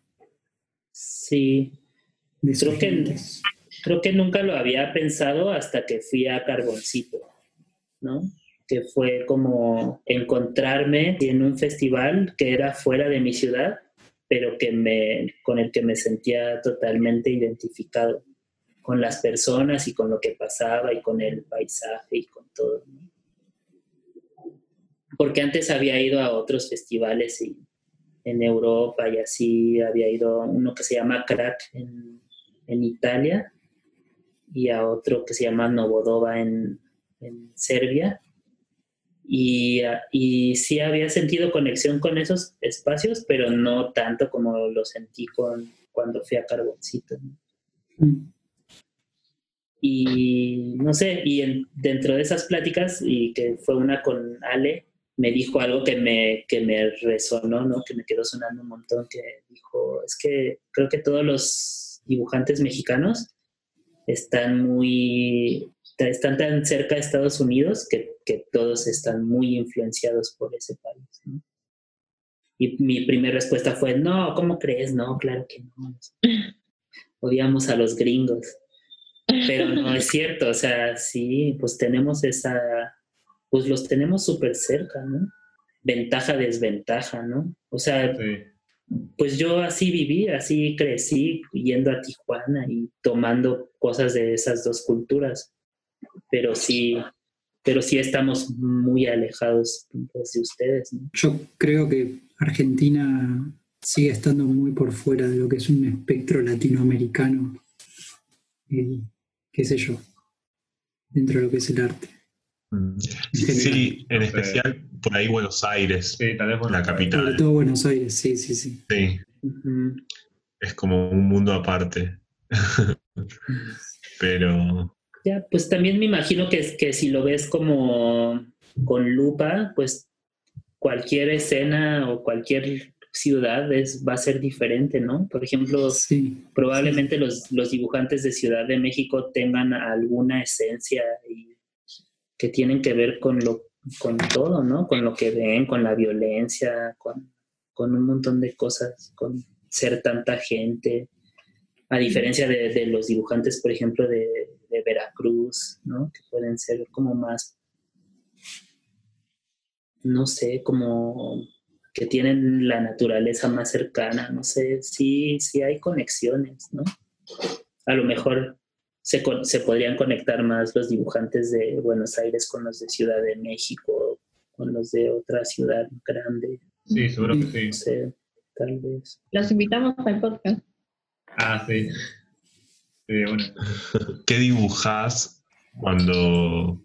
Sí, creo que, creo que nunca lo había pensado hasta que fui a Carboncito, ¿no? Que fue como encontrarme en un festival que era fuera de mi ciudad, pero que me, con el que me sentía totalmente identificado con las personas y con lo que pasaba y con el paisaje y con todo. Porque antes había ido a otros festivales y, en Europa y así, había ido a uno que se llama Crack en, en Italia y a otro que se llama Novodova en, en Serbia y, y, sí había sentido conexión con esos espacios, pero no tanto como lo sentí con, cuando fui a Carboncito. Mm. Y no sé, y dentro de esas pláticas, y que fue una con Ale, me dijo algo que me, que me resonó, ¿no? que me quedó sonando un montón, que dijo, es que creo que todos los dibujantes mexicanos están muy están tan cerca de Estados Unidos que, que todos están muy influenciados por ese país. ¿no? Y mi primera respuesta fue, no, ¿cómo crees? No, claro que no. (laughs) Odiamos a los gringos. Pero no (laughs) es cierto, o sea, sí, pues tenemos esa, pues los tenemos súper cerca, ¿no? Ventaja, desventaja, ¿no? O sea, pues yo así viví, así crecí, yendo a Tijuana y tomando cosas de esas dos culturas. Pero sí, pero sí estamos muy alejados pues, de ustedes. Yo creo que Argentina sigue estando muy por fuera de lo que es un espectro latinoamericano, eh, qué sé yo, dentro de lo que es el arte. Mm. Sí, en especial por ahí Buenos Aires, Sí, tal vez la capital. Sobre todo Buenos Aires, sí, sí, sí. Sí, es como un mundo aparte. (laughs) Pero Ya, pues también me imagino que, que si lo ves como con lupa, pues cualquier escena o cualquier ciudad es, va a ser diferente, ¿no? Por ejemplo, Sí, probablemente los, los dibujantes de Ciudad de México tengan alguna esencia y- que tienen que ver con lo con todo, ¿no? Con lo que ven, con la violencia, con, con un montón de cosas, con ser tanta gente, a diferencia de, de los dibujantes, por ejemplo, de, de Veracruz, ¿no? Que pueden ser como más, no sé, como que tienen la naturaleza más cercana, no sé, sí, sí hay conexiones, ¿no? A lo mejor se, con- se podrían conectar más los dibujantes de Buenos Aires con los de Ciudad de México, con los de otra ciudad grande, Sí, seguro que sí. no sé, tal vez. Los invitamos al podcast. Ah, sí. Sí, bueno. (laughs) ¿qué dibujás cuando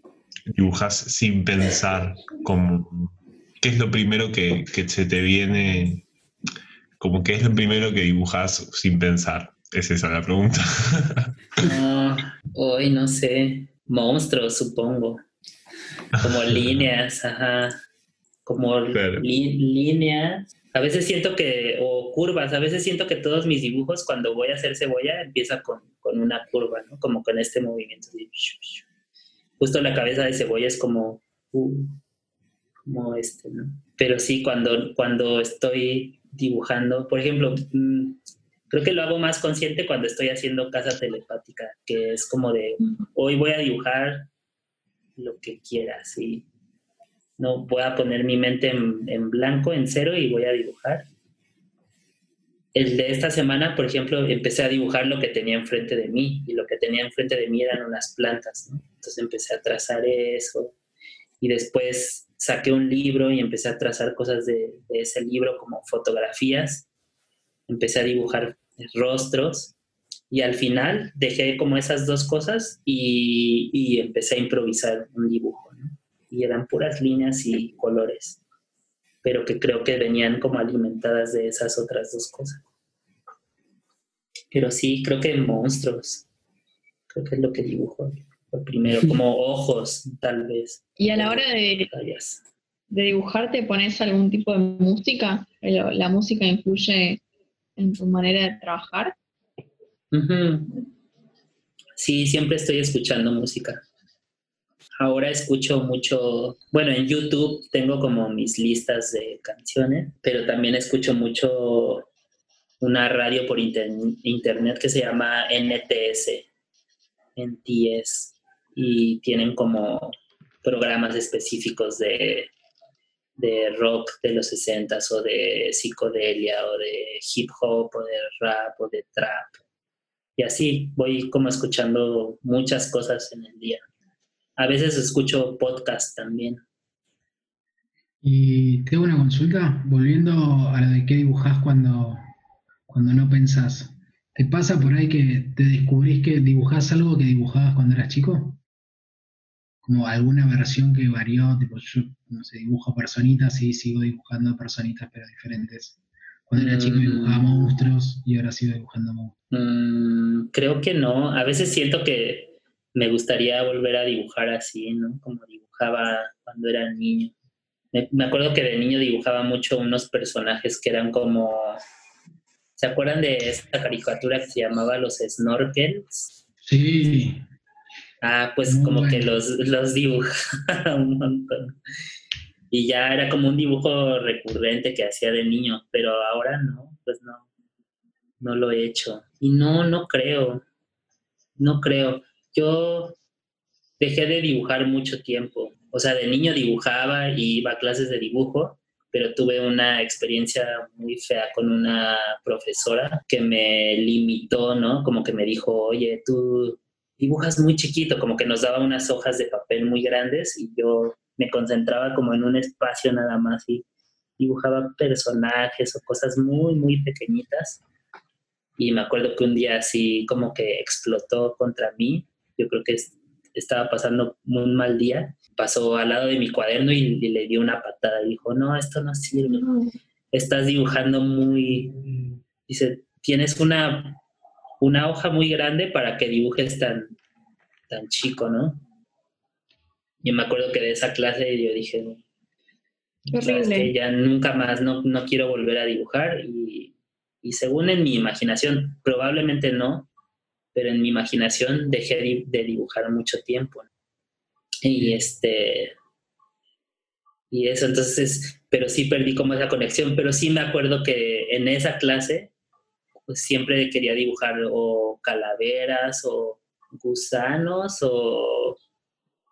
dibujas sin pensar? Como, ¿Qué es lo primero que, que se te viene? Como qué es lo primero que dibujas sin pensar? Es esa la pregunta. No, (laughs) hoy no sé, monstruos supongo, como (laughs) líneas, ajá, como Claro. líneas. A veces siento que, o curvas, a veces siento que todos mis dibujos cuando voy a hacer cebolla empieza con, con una curva, ¿no? Como con este movimiento. Justo la cabeza de cebolla es como, uh, como este, ¿no? Pero sí, cuando, cuando estoy dibujando, por ejemplo, mm, creo que lo hago más consciente cuando estoy haciendo casa telepática, que es como de, hoy voy a dibujar lo que quieras y no voy a poner mi mente en, en blanco, en cero y voy a dibujar. El de esta semana, por ejemplo, empecé a dibujar lo que tenía enfrente de mí y lo que tenía enfrente de mí eran unas plantas. Entonces empecé a trazar eso y después saqué un libro y empecé a trazar cosas de, ese libro como fotografías. Empecé a dibujar rostros y al final dejé como esas dos cosas y, empecé a improvisar un dibujo. Y eran puras líneas y colores, pero que creo que venían como alimentadas de esas otras dos cosas. Pero sí, creo que monstruos. Creo que es lo que dibujo. Lo primero, como (laughs) ojos, tal vez. Y a la hora de, de dibujar, ¿te pones algún tipo de música? ¿La música influye en tu manera de trabajar? Sí, siempre estoy escuchando música. Ahora escucho mucho, bueno, en YouTube tengo como mis listas de canciones, pero también escucho mucho una radio por inter- internet que se llama NTS, NTS, y tienen como programas específicos de, de rock de los 60 o de psicodelia o de hip hop o de rap o de trap. Y así voy como escuchando muchas cosas en el día. A veces escucho podcast también. Y tengo una consulta, volviendo a lo de qué dibujás cuando, cuando no pensás. ¿Te pasa por ahí que te descubrís que dibujás algo que dibujabas cuando eras chico? Como alguna versión que varió, tipo yo, no sé, dibujo personitas y sigo dibujando personitas pero diferentes. Cuando era chico dibujaba Mm. monstruos y ahora sigo dibujando monstruos. Mm, creo que no. A veces siento que me gustaría volver a dibujar así, ¿no? Como dibujaba cuando era niño. Me, me acuerdo que de niño dibujaba mucho unos personajes que eran como... ¿Se acuerdan de esta caricatura que se llamaba Los Snorkels? Sí, Ah, pues Muy como que los, los dibujaba (laughs) un montón. Y ya era como un dibujo recurrente que hacía de niño, pero ahora no, pues no, no lo he hecho. Y no, no creo, no creo. Yo dejé de dibujar mucho tiempo. O sea, de niño dibujaba y iba a clases de dibujo, pero tuve una experiencia muy fea con una profesora que me limitó, ¿no? Como que me dijo, oye, tú dibujas muy chiquito, como que nos daba unas hojas de papel muy grandes y yo me concentraba como en un espacio nada más y dibujaba personajes o cosas muy, muy pequeñitas. Y me acuerdo que un día así como que explotó contra mí. Yo creo que estaba pasando un mal día. Pasó al lado de mi cuaderno y, le dio una patada. Dijo, no, esto no sirve. Estás dibujando muy... Dice, tienes una, una hoja muy grande para que dibujes tan, tan chico, ¿no? Y me acuerdo que de esa clase yo dije, que ya nunca más, no, no quiero volver a dibujar y, y, según en mi imaginación, probablemente no, pero en mi imaginación dejé de, dibujar mucho tiempo. Y este, y eso entonces, pero sí perdí como esa conexión, pero sí me acuerdo que en esa clase pues siempre quería dibujar o calaveras o gusanos o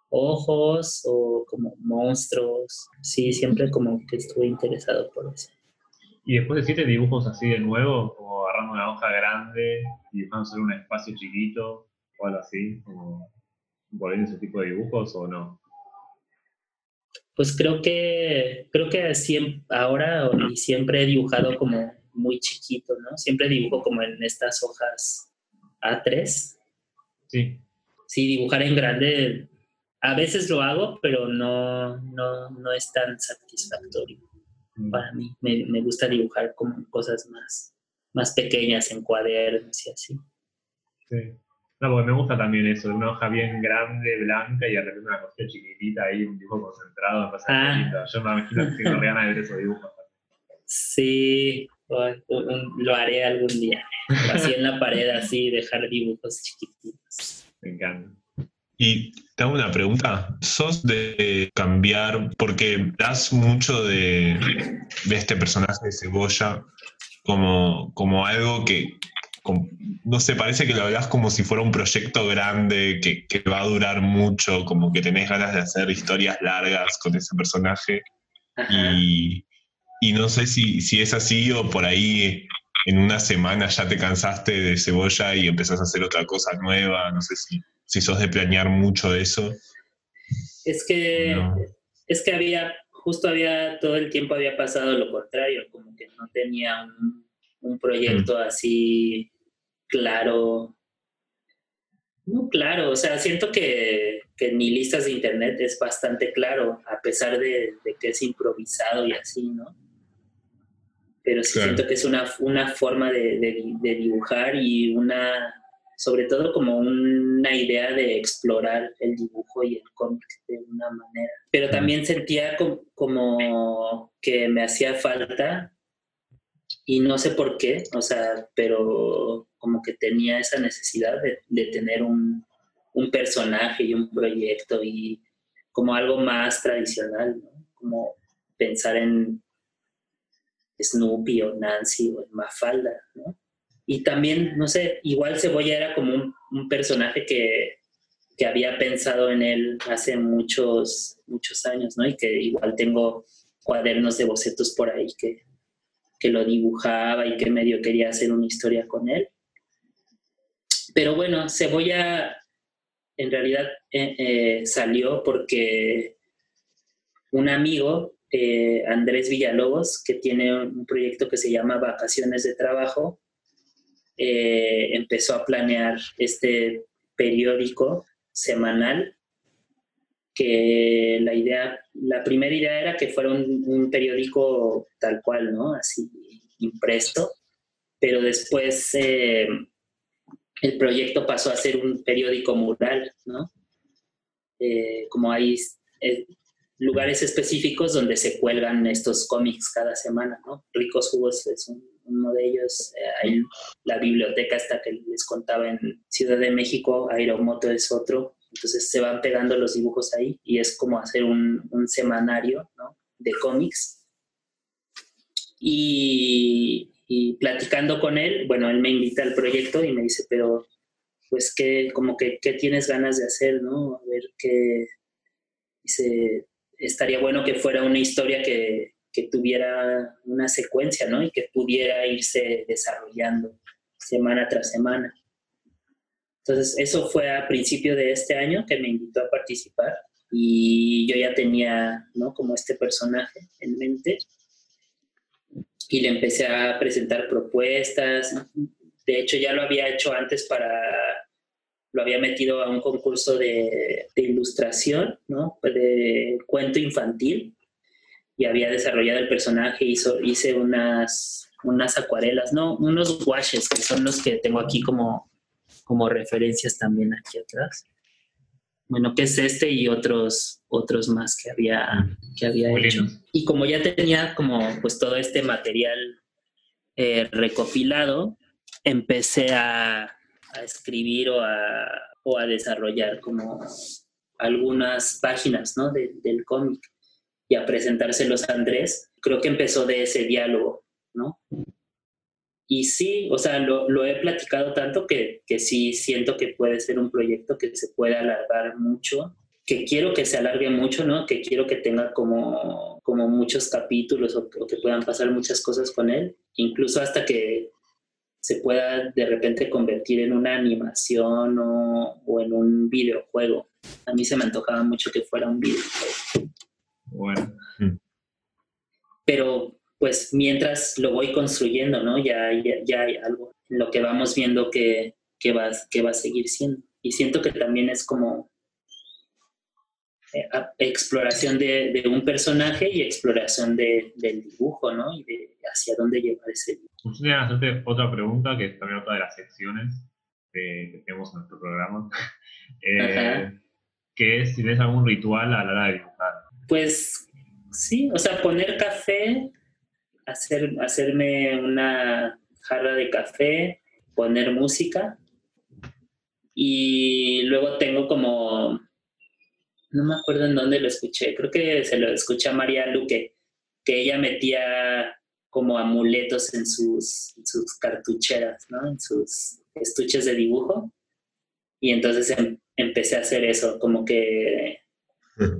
ojos o como monstruos. Sí, siempre como que estuve interesado por eso. ¿Y después de siete dibujos así de nuevo, como agarrando una hoja grande, dibujando solo un espacio chiquito o algo así, como volviendo ese tipo de dibujos o no? Pues creo que creo que siempre, ahora y siempre he dibujado como muy chiquito, ¿no? Siempre dibujo como en estas hojas A3. Sí. Sí, dibujar en grande a veces lo hago, pero no, no, no es tan satisfactorio mm. para mí. Me, me, gusta dibujar como cosas más, más pequeñas en cuadernos y así. Sí. No, porque me gusta también eso, una hoja bien grande, blanca y de repente una cosita chiquitita ahí, un dibujo concentrado, me ah. Yo me imagino que tengo ganas de ver esos dibujos. Sí, lo haré algún día. Así en la pared, así, dejar dibujos chiquititos. Me encanta. Y te hago una pregunta. ¿Sos de cambiar, porque das mucho de, este personaje de cebolla como, como algo que, no sé, parece que lo hablas como si fuera un proyecto grande, que, va a durar mucho, como que tenés ganas de hacer historias largas con ese personaje. Y, no sé si, si es así o por ahí en una semana ya te cansaste de cebolla y empezás a hacer otra cosa nueva, no sé si si sos de planear mucho eso. Es que, es que había, justo había, todo el tiempo había pasado lo contrario, como que no tenía un, proyecto mm. así claro. No claro, o sea, siento que, que en mi listas de internet es bastante claro, a pesar de, que es improvisado y así, ¿no? Pero sí siento que es una, una forma de dibujar y una sobre todo como una idea de explorar el dibujo y el cómic de una manera. Pero también sentía como, que me hacía falta y no sé por qué, o sea, pero como que tenía esa necesidad de, tener un, personaje y un proyecto y como algo más tradicional, como pensar en Snoopy o Nancy o en Mafalda, ¿no? Y también, no sé, igual Cebolla era como un, personaje que, que, había pensado en él hace muchos, muchos años, ¿no? Y que igual tengo cuadernos de bocetos por ahí que, que lo dibujaba y que medio quería hacer una historia con él. Pero bueno, Cebolla en realidad eh, eh, salió porque un amigo, eh, Andrés Villalobos, que tiene un proyecto que se llama Vacaciones de Trabajo, eh, empezó a planear este periódico semanal que la idea, la primera idea era que fuera un, periódico tal cual, ¿no? Así impreso, pero después eh, el proyecto pasó a ser un periódico mural, ¿no? Eh, como hay lugares específicos donde se cuelgan estos cómics cada semana, ¿no? Ricos Jugos es un uno de ellos, eh, hay la biblioteca esta que les contaba en Ciudad de México, Aeromoto es otro, entonces se van pegando los dibujos ahí y es como hacer un, semanario de cómics. Y, platicando con él, bueno, él me invita al proyecto y me dice, pero pues qué, como que, ¿qué tienes ganas de hacer, no? A ver qué, dice, estaría bueno que fuera una historia que, que tuviera una secuencia, ¿no? Y que pudiera irse desarrollando semana tras semana. Entonces, eso fue a principio de este año que me invitó a participar y yo ya tenía, ¿no? Como este personaje en mente y le empecé a presentar propuestas. De hecho, ya lo había hecho antes para, lo había metido a un concurso de, ilustración, ¿no? De cuento infantil y había desarrollado el personaje, hizo, hice unas, unas acuarelas, no, unos washes, que son los que tengo aquí como, como referencias también aquí atrás. Bueno, que es este y otros, otros más que había, que había hecho. Y como ya tenía como pues todo este material eh, recopilado, empecé a, a escribir o a, o a, desarrollar como algunas páginas ¿no? del cómic y a presentárselos a Andrés. Creo que empezó de ese diálogo, ¿no? Y sí, o sea, lo, lo he platicado tanto que, que, sí siento que puede ser un proyecto que se puede alargar mucho, que quiero que se alargue mucho, ¿no? Que quiero que tenga como, como muchos capítulos o, que puedan pasar muchas cosas con él, incluso hasta que se pueda de repente convertir en una animación o, o en un videojuego. A mí se me antojaba mucho que fuera un videojuego. Bueno. Pero pues mientras lo voy construyendo, ¿no? Ya, ya, hay algo en lo que vamos viendo que, que, va, que va a seguir siendo. Y siento que también es como eh, exploración de, de, un personaje y exploración de, del dibujo, ¿no? Y de hacia dónde llevar ese dibujo. Usted hacerte otra pregunta, que es también otra de las secciones que, tenemos en nuestro programa, (laughs) eh, que es si tienes algún ritual a la hora de dibujar. Pues sí, o sea, poner café hacer, hacerme una jarra de café, poner música y luego tengo como, no me acuerdo en dónde lo escuché, creo que se lo escuché a María Luque, que ella metía como amuletos en sus, sus cartucheras, ¿no? en sus estuches de dibujo. Y entonces em, empecé a hacer eso, como que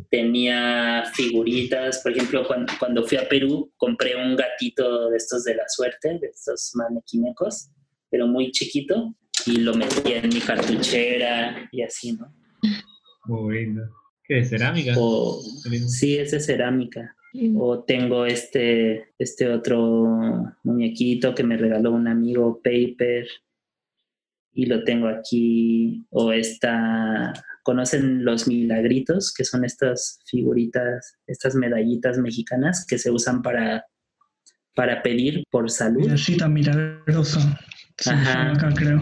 tenía figuritas, por ejemplo, cuando, fui a Perú compré un gatito de estos de la suerte, de estos manequinecos, pero muy chiquito, y lo metí en mi cartuchera y así, ¿no? Muy lindo. ¿Qué es cerámica? sí, es de cerámica. O tengo este, este otro muñequito que me regaló un amigo, Paper, y lo tengo aquí. O esta conocen los milagritos, que son estas figuritas, estas medallitas mexicanas que se usan para, para pedir por salud. Medallita milagrosa. Ajá. Acá, creo.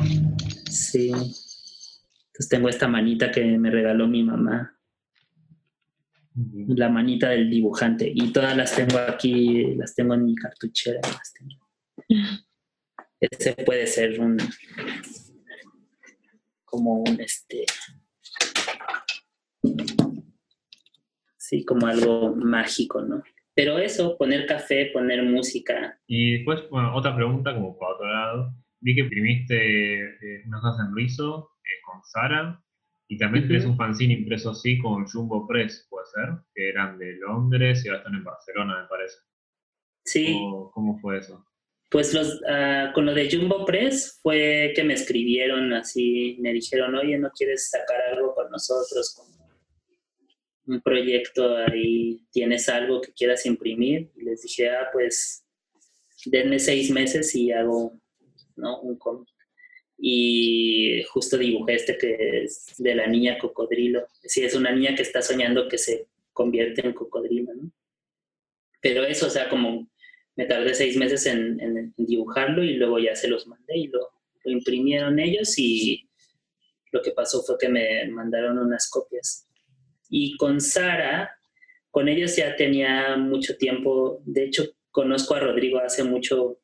Sí. Entonces tengo esta manita que me regaló mi mamá. La manita del dibujante. Y todas las tengo aquí, las tengo en mi cartuchera. Ese puede ser un como un este Sí, como algo mágico, ¿no? Pero eso, poner café, poner música. Y después, bueno, otra pregunta, como por otro lado. Vi que imprimiste eh, unas cosas en Rizo eh, con Sara y también tienes un fanzine impreso así con Jumbo Press, puede ser, que eran de Londres y ahora están en Barcelona, me parece. Sí. ¿Cómo, fue eso? Pues los, ah, con lo de Jumbo Press fue que me escribieron así, me dijeron, oye, ¿no quieres sacar algo con nosotros? un proyecto ahí, tienes algo que quieras imprimir. Y les dije, ah, pues denme seis meses y hago ¿no? un cómic. Y justo dibujé este que es de la niña cocodrilo. Sí, es una niña que está soñando que se convierte en cocodrilo, ¿no? Pero eso, o sea, como me tardé seis meses en, dibujarlo y luego ya se los mandé y lo, lo imprimieron ellos y lo que pasó fue que me mandaron unas copias. Y con Sara, con ellos ya tenía mucho tiempo, de hecho conozco a Rodrigo hace mucho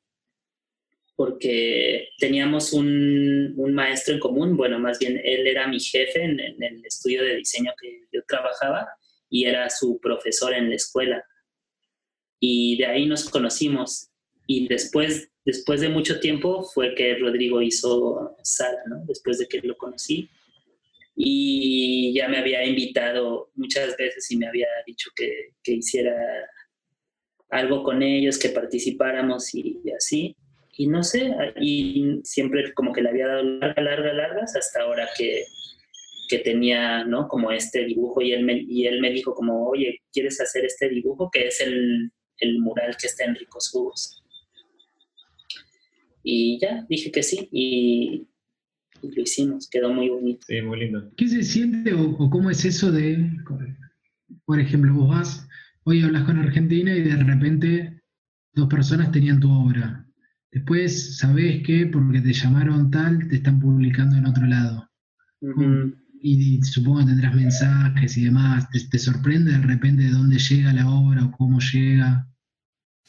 porque teníamos un, maestro en común, bueno, más bien él era mi jefe en, el estudio de diseño que yo trabajaba y era su profesor en la escuela. Y de ahí nos conocimos. Y después, después de mucho tiempo fue que Rodrigo hizo Sara, ¿no? Después de que lo conocí y ya me había invitado muchas veces y me había dicho que, que hiciera algo con ellos, que participáramos y, así. Y no sé, y siempre como que le había dado larga, larga, largas hasta ahora que, que tenía, ¿no? Como este dibujo y él, me, y él me dijo como, oye, ¿quieres hacer este dibujo? Que es el, el mural que está en Ricos Jugos. Y ya, dije que sí y, lo hicimos, quedó muy bonito. Sí, muy lindo. ¿Qué se siente o, o cómo es eso de, por ejemplo, vos vas, hoy hablas con Argentina y de repente dos personas tenían tu obra. Después sabés que porque te llamaron tal, te están publicando en otro lado. y, supongo que tendrás mensajes y demás. ¿Te, sorprende de repente de dónde llega la obra o cómo llega?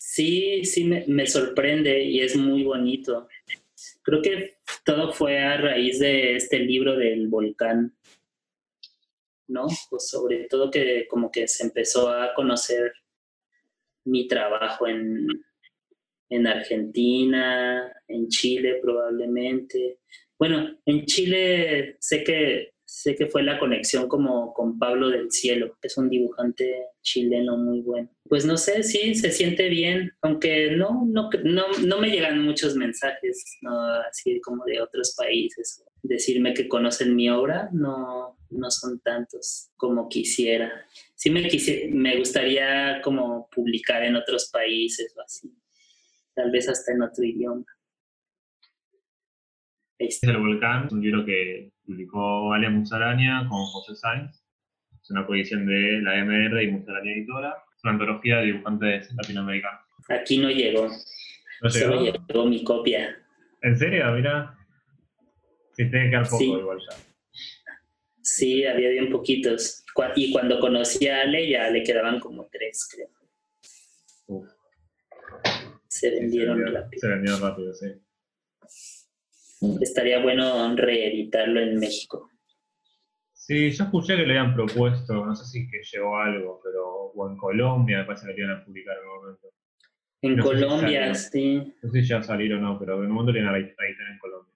Sí, sí, me, me sorprende y es muy bonito. Creo que todo fue a raíz de este libro del volcán ¿no? Pues sobre todo que como que se empezó a conocer mi trabajo en, en Argentina, en Chile probablemente. Bueno, en Chile sé que sé que fue la conexión como con Pablo del Cielo, que es un dibujante chileno muy bueno. Pues no sé, sí, se siente bien, aunque no, no, no, no me llegan muchos mensajes, así como de otros países. Decirme que conocen mi obra, no, no son tantos como quisiera. Sí me, me gustaría como publicar en otros países o así, tal vez hasta en otro idioma. El Volcán, un libro que publicó Ale Musaraña con José Sainz. Es una coedición de la MR y Musaraña Editora. Es una antología de dibujantes latinoamericanos. Aquí no llegó. ¿No llegó? Solo llegó mi copia. ¿En serio? Mira. Sí, tiene que quedar poco igual ya. Sí, había bien poquitos. Y cuando conocí a Ale ya le quedaban como tres, creo. Se vendieron rápido. Se vendieron rápido, sí. Estaría bueno reeditarlo en México. Sí, yo escuché que le habían propuesto, no sé si que llegó algo, pero o en Colombia me parece que lo iban a publicar en algún momento. En Colombia, sí. No sé si ya salieron o no, pero en un momento le iban a editar en Colombia.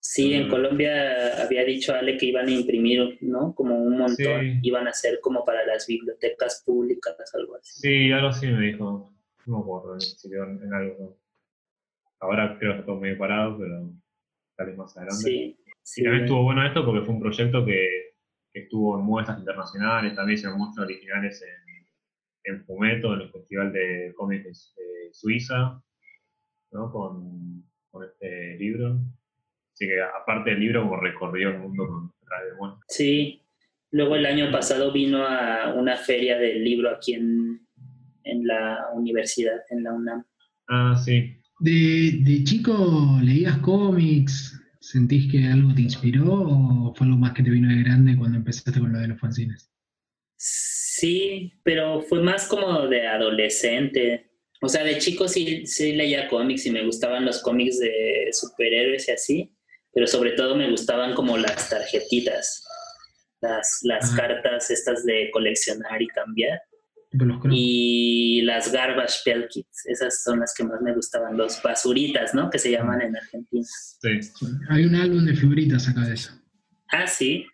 Sí, en Colombia había dicho Ale que iban a imprimir, ¿no? Como un montón, iban a hacer como para las bibliotecas públicas, algo así. Sí, algo así me dijo. No me acuerdo si en algo. Ahora creo que está todo medio parado, pero tal vez más adelante. Sí, sí. Y también estuvo bueno esto porque fue un proyecto que, que estuvo en muestras internacionales, también hicieron muestras originales en, en Fumeto, en el Festival de Cómics de Suiza, ¿no? Con, con este libro. Así que aparte del libro, como recorrió el mundo con de Sí, luego el año pasado vino a una feria del libro aquí en, en la universidad, en la UNAM. Ah, sí. ¿De, de chico leías cómics? ¿Sentís que algo te inspiró o fue algo más que te vino de grande cuando empezaste con lo de los fanzines? Sí, pero fue más como de adolescente. O sea, de chico sí, sí leía cómics y me gustaban los cómics de superhéroes y así pero sobre todo me gustaban como las tarjetitas, las, las cartas estas de coleccionar y cambiar. Y las garbage pail kits, esas son las que más me gustaban, los basuritas, ¿no? Que se llaman en Argentina. Sí. Hay un álbum de figuritas acá de eso. Ah, sí.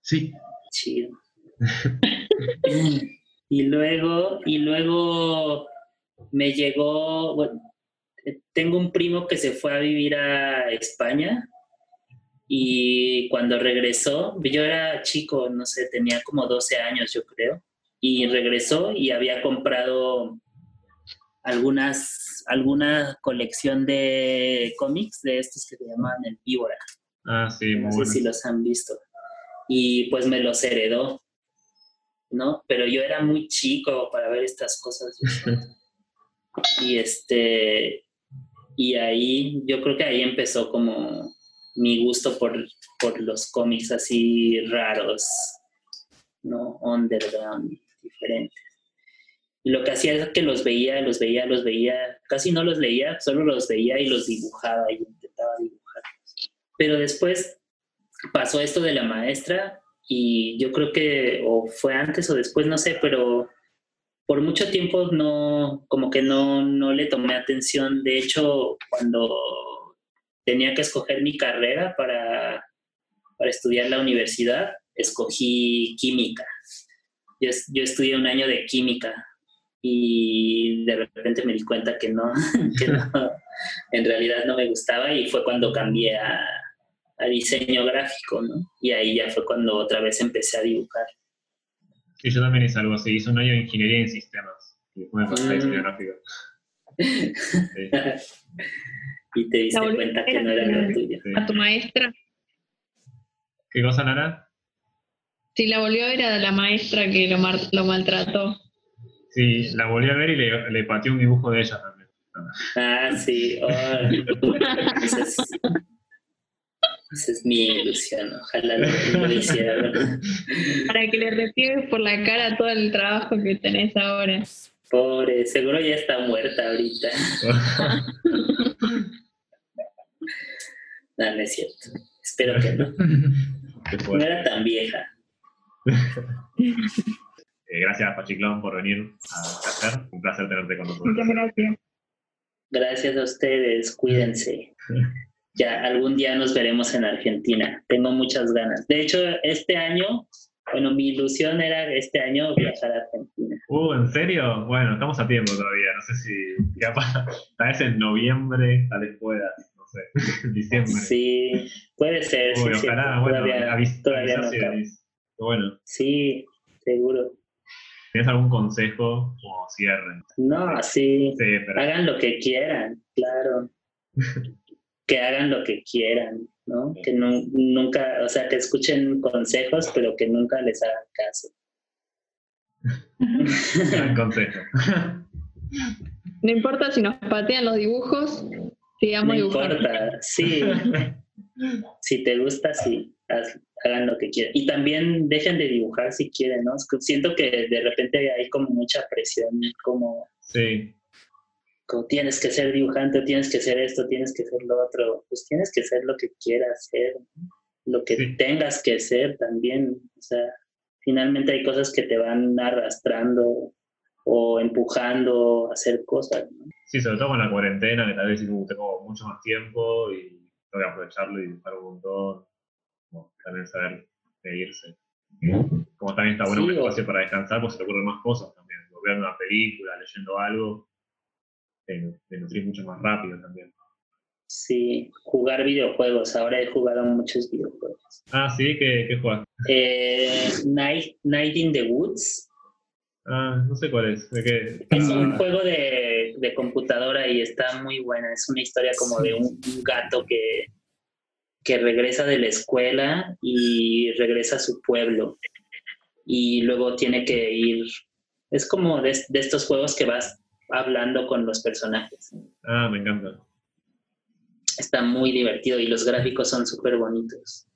Sí. Chido. (laughs) y luego, y luego me llegó, bueno, tengo un primo que se fue a vivir a España y cuando regresó, yo era chico, no sé, tenía como 12 años yo creo, y regresó y había comprado algunas, alguna colección de cómics de estos que se llaman el Víbora. Ah, sí, No sé si los han visto. Y pues me los heredó, ¿no? Pero yo era muy chico para ver estas cosas. (laughs) y este, y ahí, yo creo que ahí empezó como mi gusto por, por los cómics así raros, ¿no? Underground, Y lo que hacía es que los veía, los veía, los veía, casi no los leía, solo los veía y los dibujaba y intentaba dibujarlos. Pero después pasó esto de la maestra y yo creo que o fue antes o después, no sé, pero por mucho tiempo no, como que no, no le tomé atención. De hecho, cuando tenía que escoger mi carrera para, para estudiar la universidad, escogí química. Yo, yo, estudié un año de química y de repente me di cuenta que no, (laughs) que no, en realidad no me gustaba y fue cuando cambié a, a diseño gráfico, ¿no? Y ahí ya fue cuando otra vez empecé a dibujar. Sí, yo también hice algo así, hice un año de ingeniería en sistemas y después me pasé a diseño Mm. gráfico. Sí, (laughs) y te diste cuenta que no era lo tuyo. sí. A tu maestra. ¿Qué cosa, Nara? Si la volvió a ver a la maestra que lo, mar- lo maltrató. Sí, la volví a ver y le, le pateé un dibujo de ella también. Ah, sí. oh, esa, es, esa es mi ilusión. Ojalá lo, lo hiciera. Para que le repliegues por la cara todo el trabajo que tenés ahora. Pobre, seguro ya está muerta ahorita. (laughs) No, no es cierto. Espero que no. No era tan vieja. (laughs) Eh, gracias, Pachiclón, por venir a hacer. Un placer tenerte con nosotros. Muchas gracias. Gracias a ustedes. Cuídense. (laughs) Ya algún día nos veremos en Argentina. Tengo muchas ganas. De hecho, este año, bueno, mi ilusión era este año viajar a Argentina. Uh, ¿en serio? Bueno, estamos a tiempo todavía. No sé si. Capaz, tal vez en noviembre, tal vez puedas. No sé. (laughs) En diciembre. Sí, puede ser. sí, Uy, sí, ojalá, bueno, todavía, avis- todavía no venís. Bueno, Sí, seguro. ¿tienes algún consejo como cierre? No, sí. Sí, pero. Hagan lo que quieran, claro. (laughs) que hagan lo que quieran, ¿no? Que nu- nunca, o sea, que escuchen consejos, pero que nunca les hagan caso. Gran (laughs) consejo. No importa si nos patean los dibujos, sigamos No dibujando. importa, sí. (laughs) si te gusta, sí, haz- hagan lo que quieran. Y también dejen de dibujar si quieren, ¿no? Siento que de repente hay como mucha presión, como, Sí, como tienes que ser dibujante, tienes que ser esto, tienes que ser lo otro. Pues tienes que ser lo que quieras ser, ¿no? lo que Sí. tengas que ser también. O sea, finalmente hay cosas que te van arrastrando o empujando a hacer cosas, ¿no? sí, sobre todo con la cuarentena, que tal vez uh, tengo mucho más tiempo y tengo que aprovecharlo y dibujar un montón. Como también saber seguirse. Como también está bueno Sí, un o- espacio para descansar, pues se te ocurren más cosas también. Viendo una película, leyendo algo, te, te nutrís mucho más rápido también. Sí, jugar videojuegos. Ahora he jugado muchos videojuegos. Ah, sí, ¿qué, qué juegas? Eh, Night, Night in the Woods. Ah, no sé cuál es. ¿De qué? Es un Ah, juego de, de computadora y está muy buena. Es una historia como de un, un gato que, que regresa de la escuela y regresa a su pueblo. Y luego tiene que ir. Es como de, de estos juegos que vas hablando con los personajes. ah, me encanta. Está muy divertido y los gráficos son súper bonitos.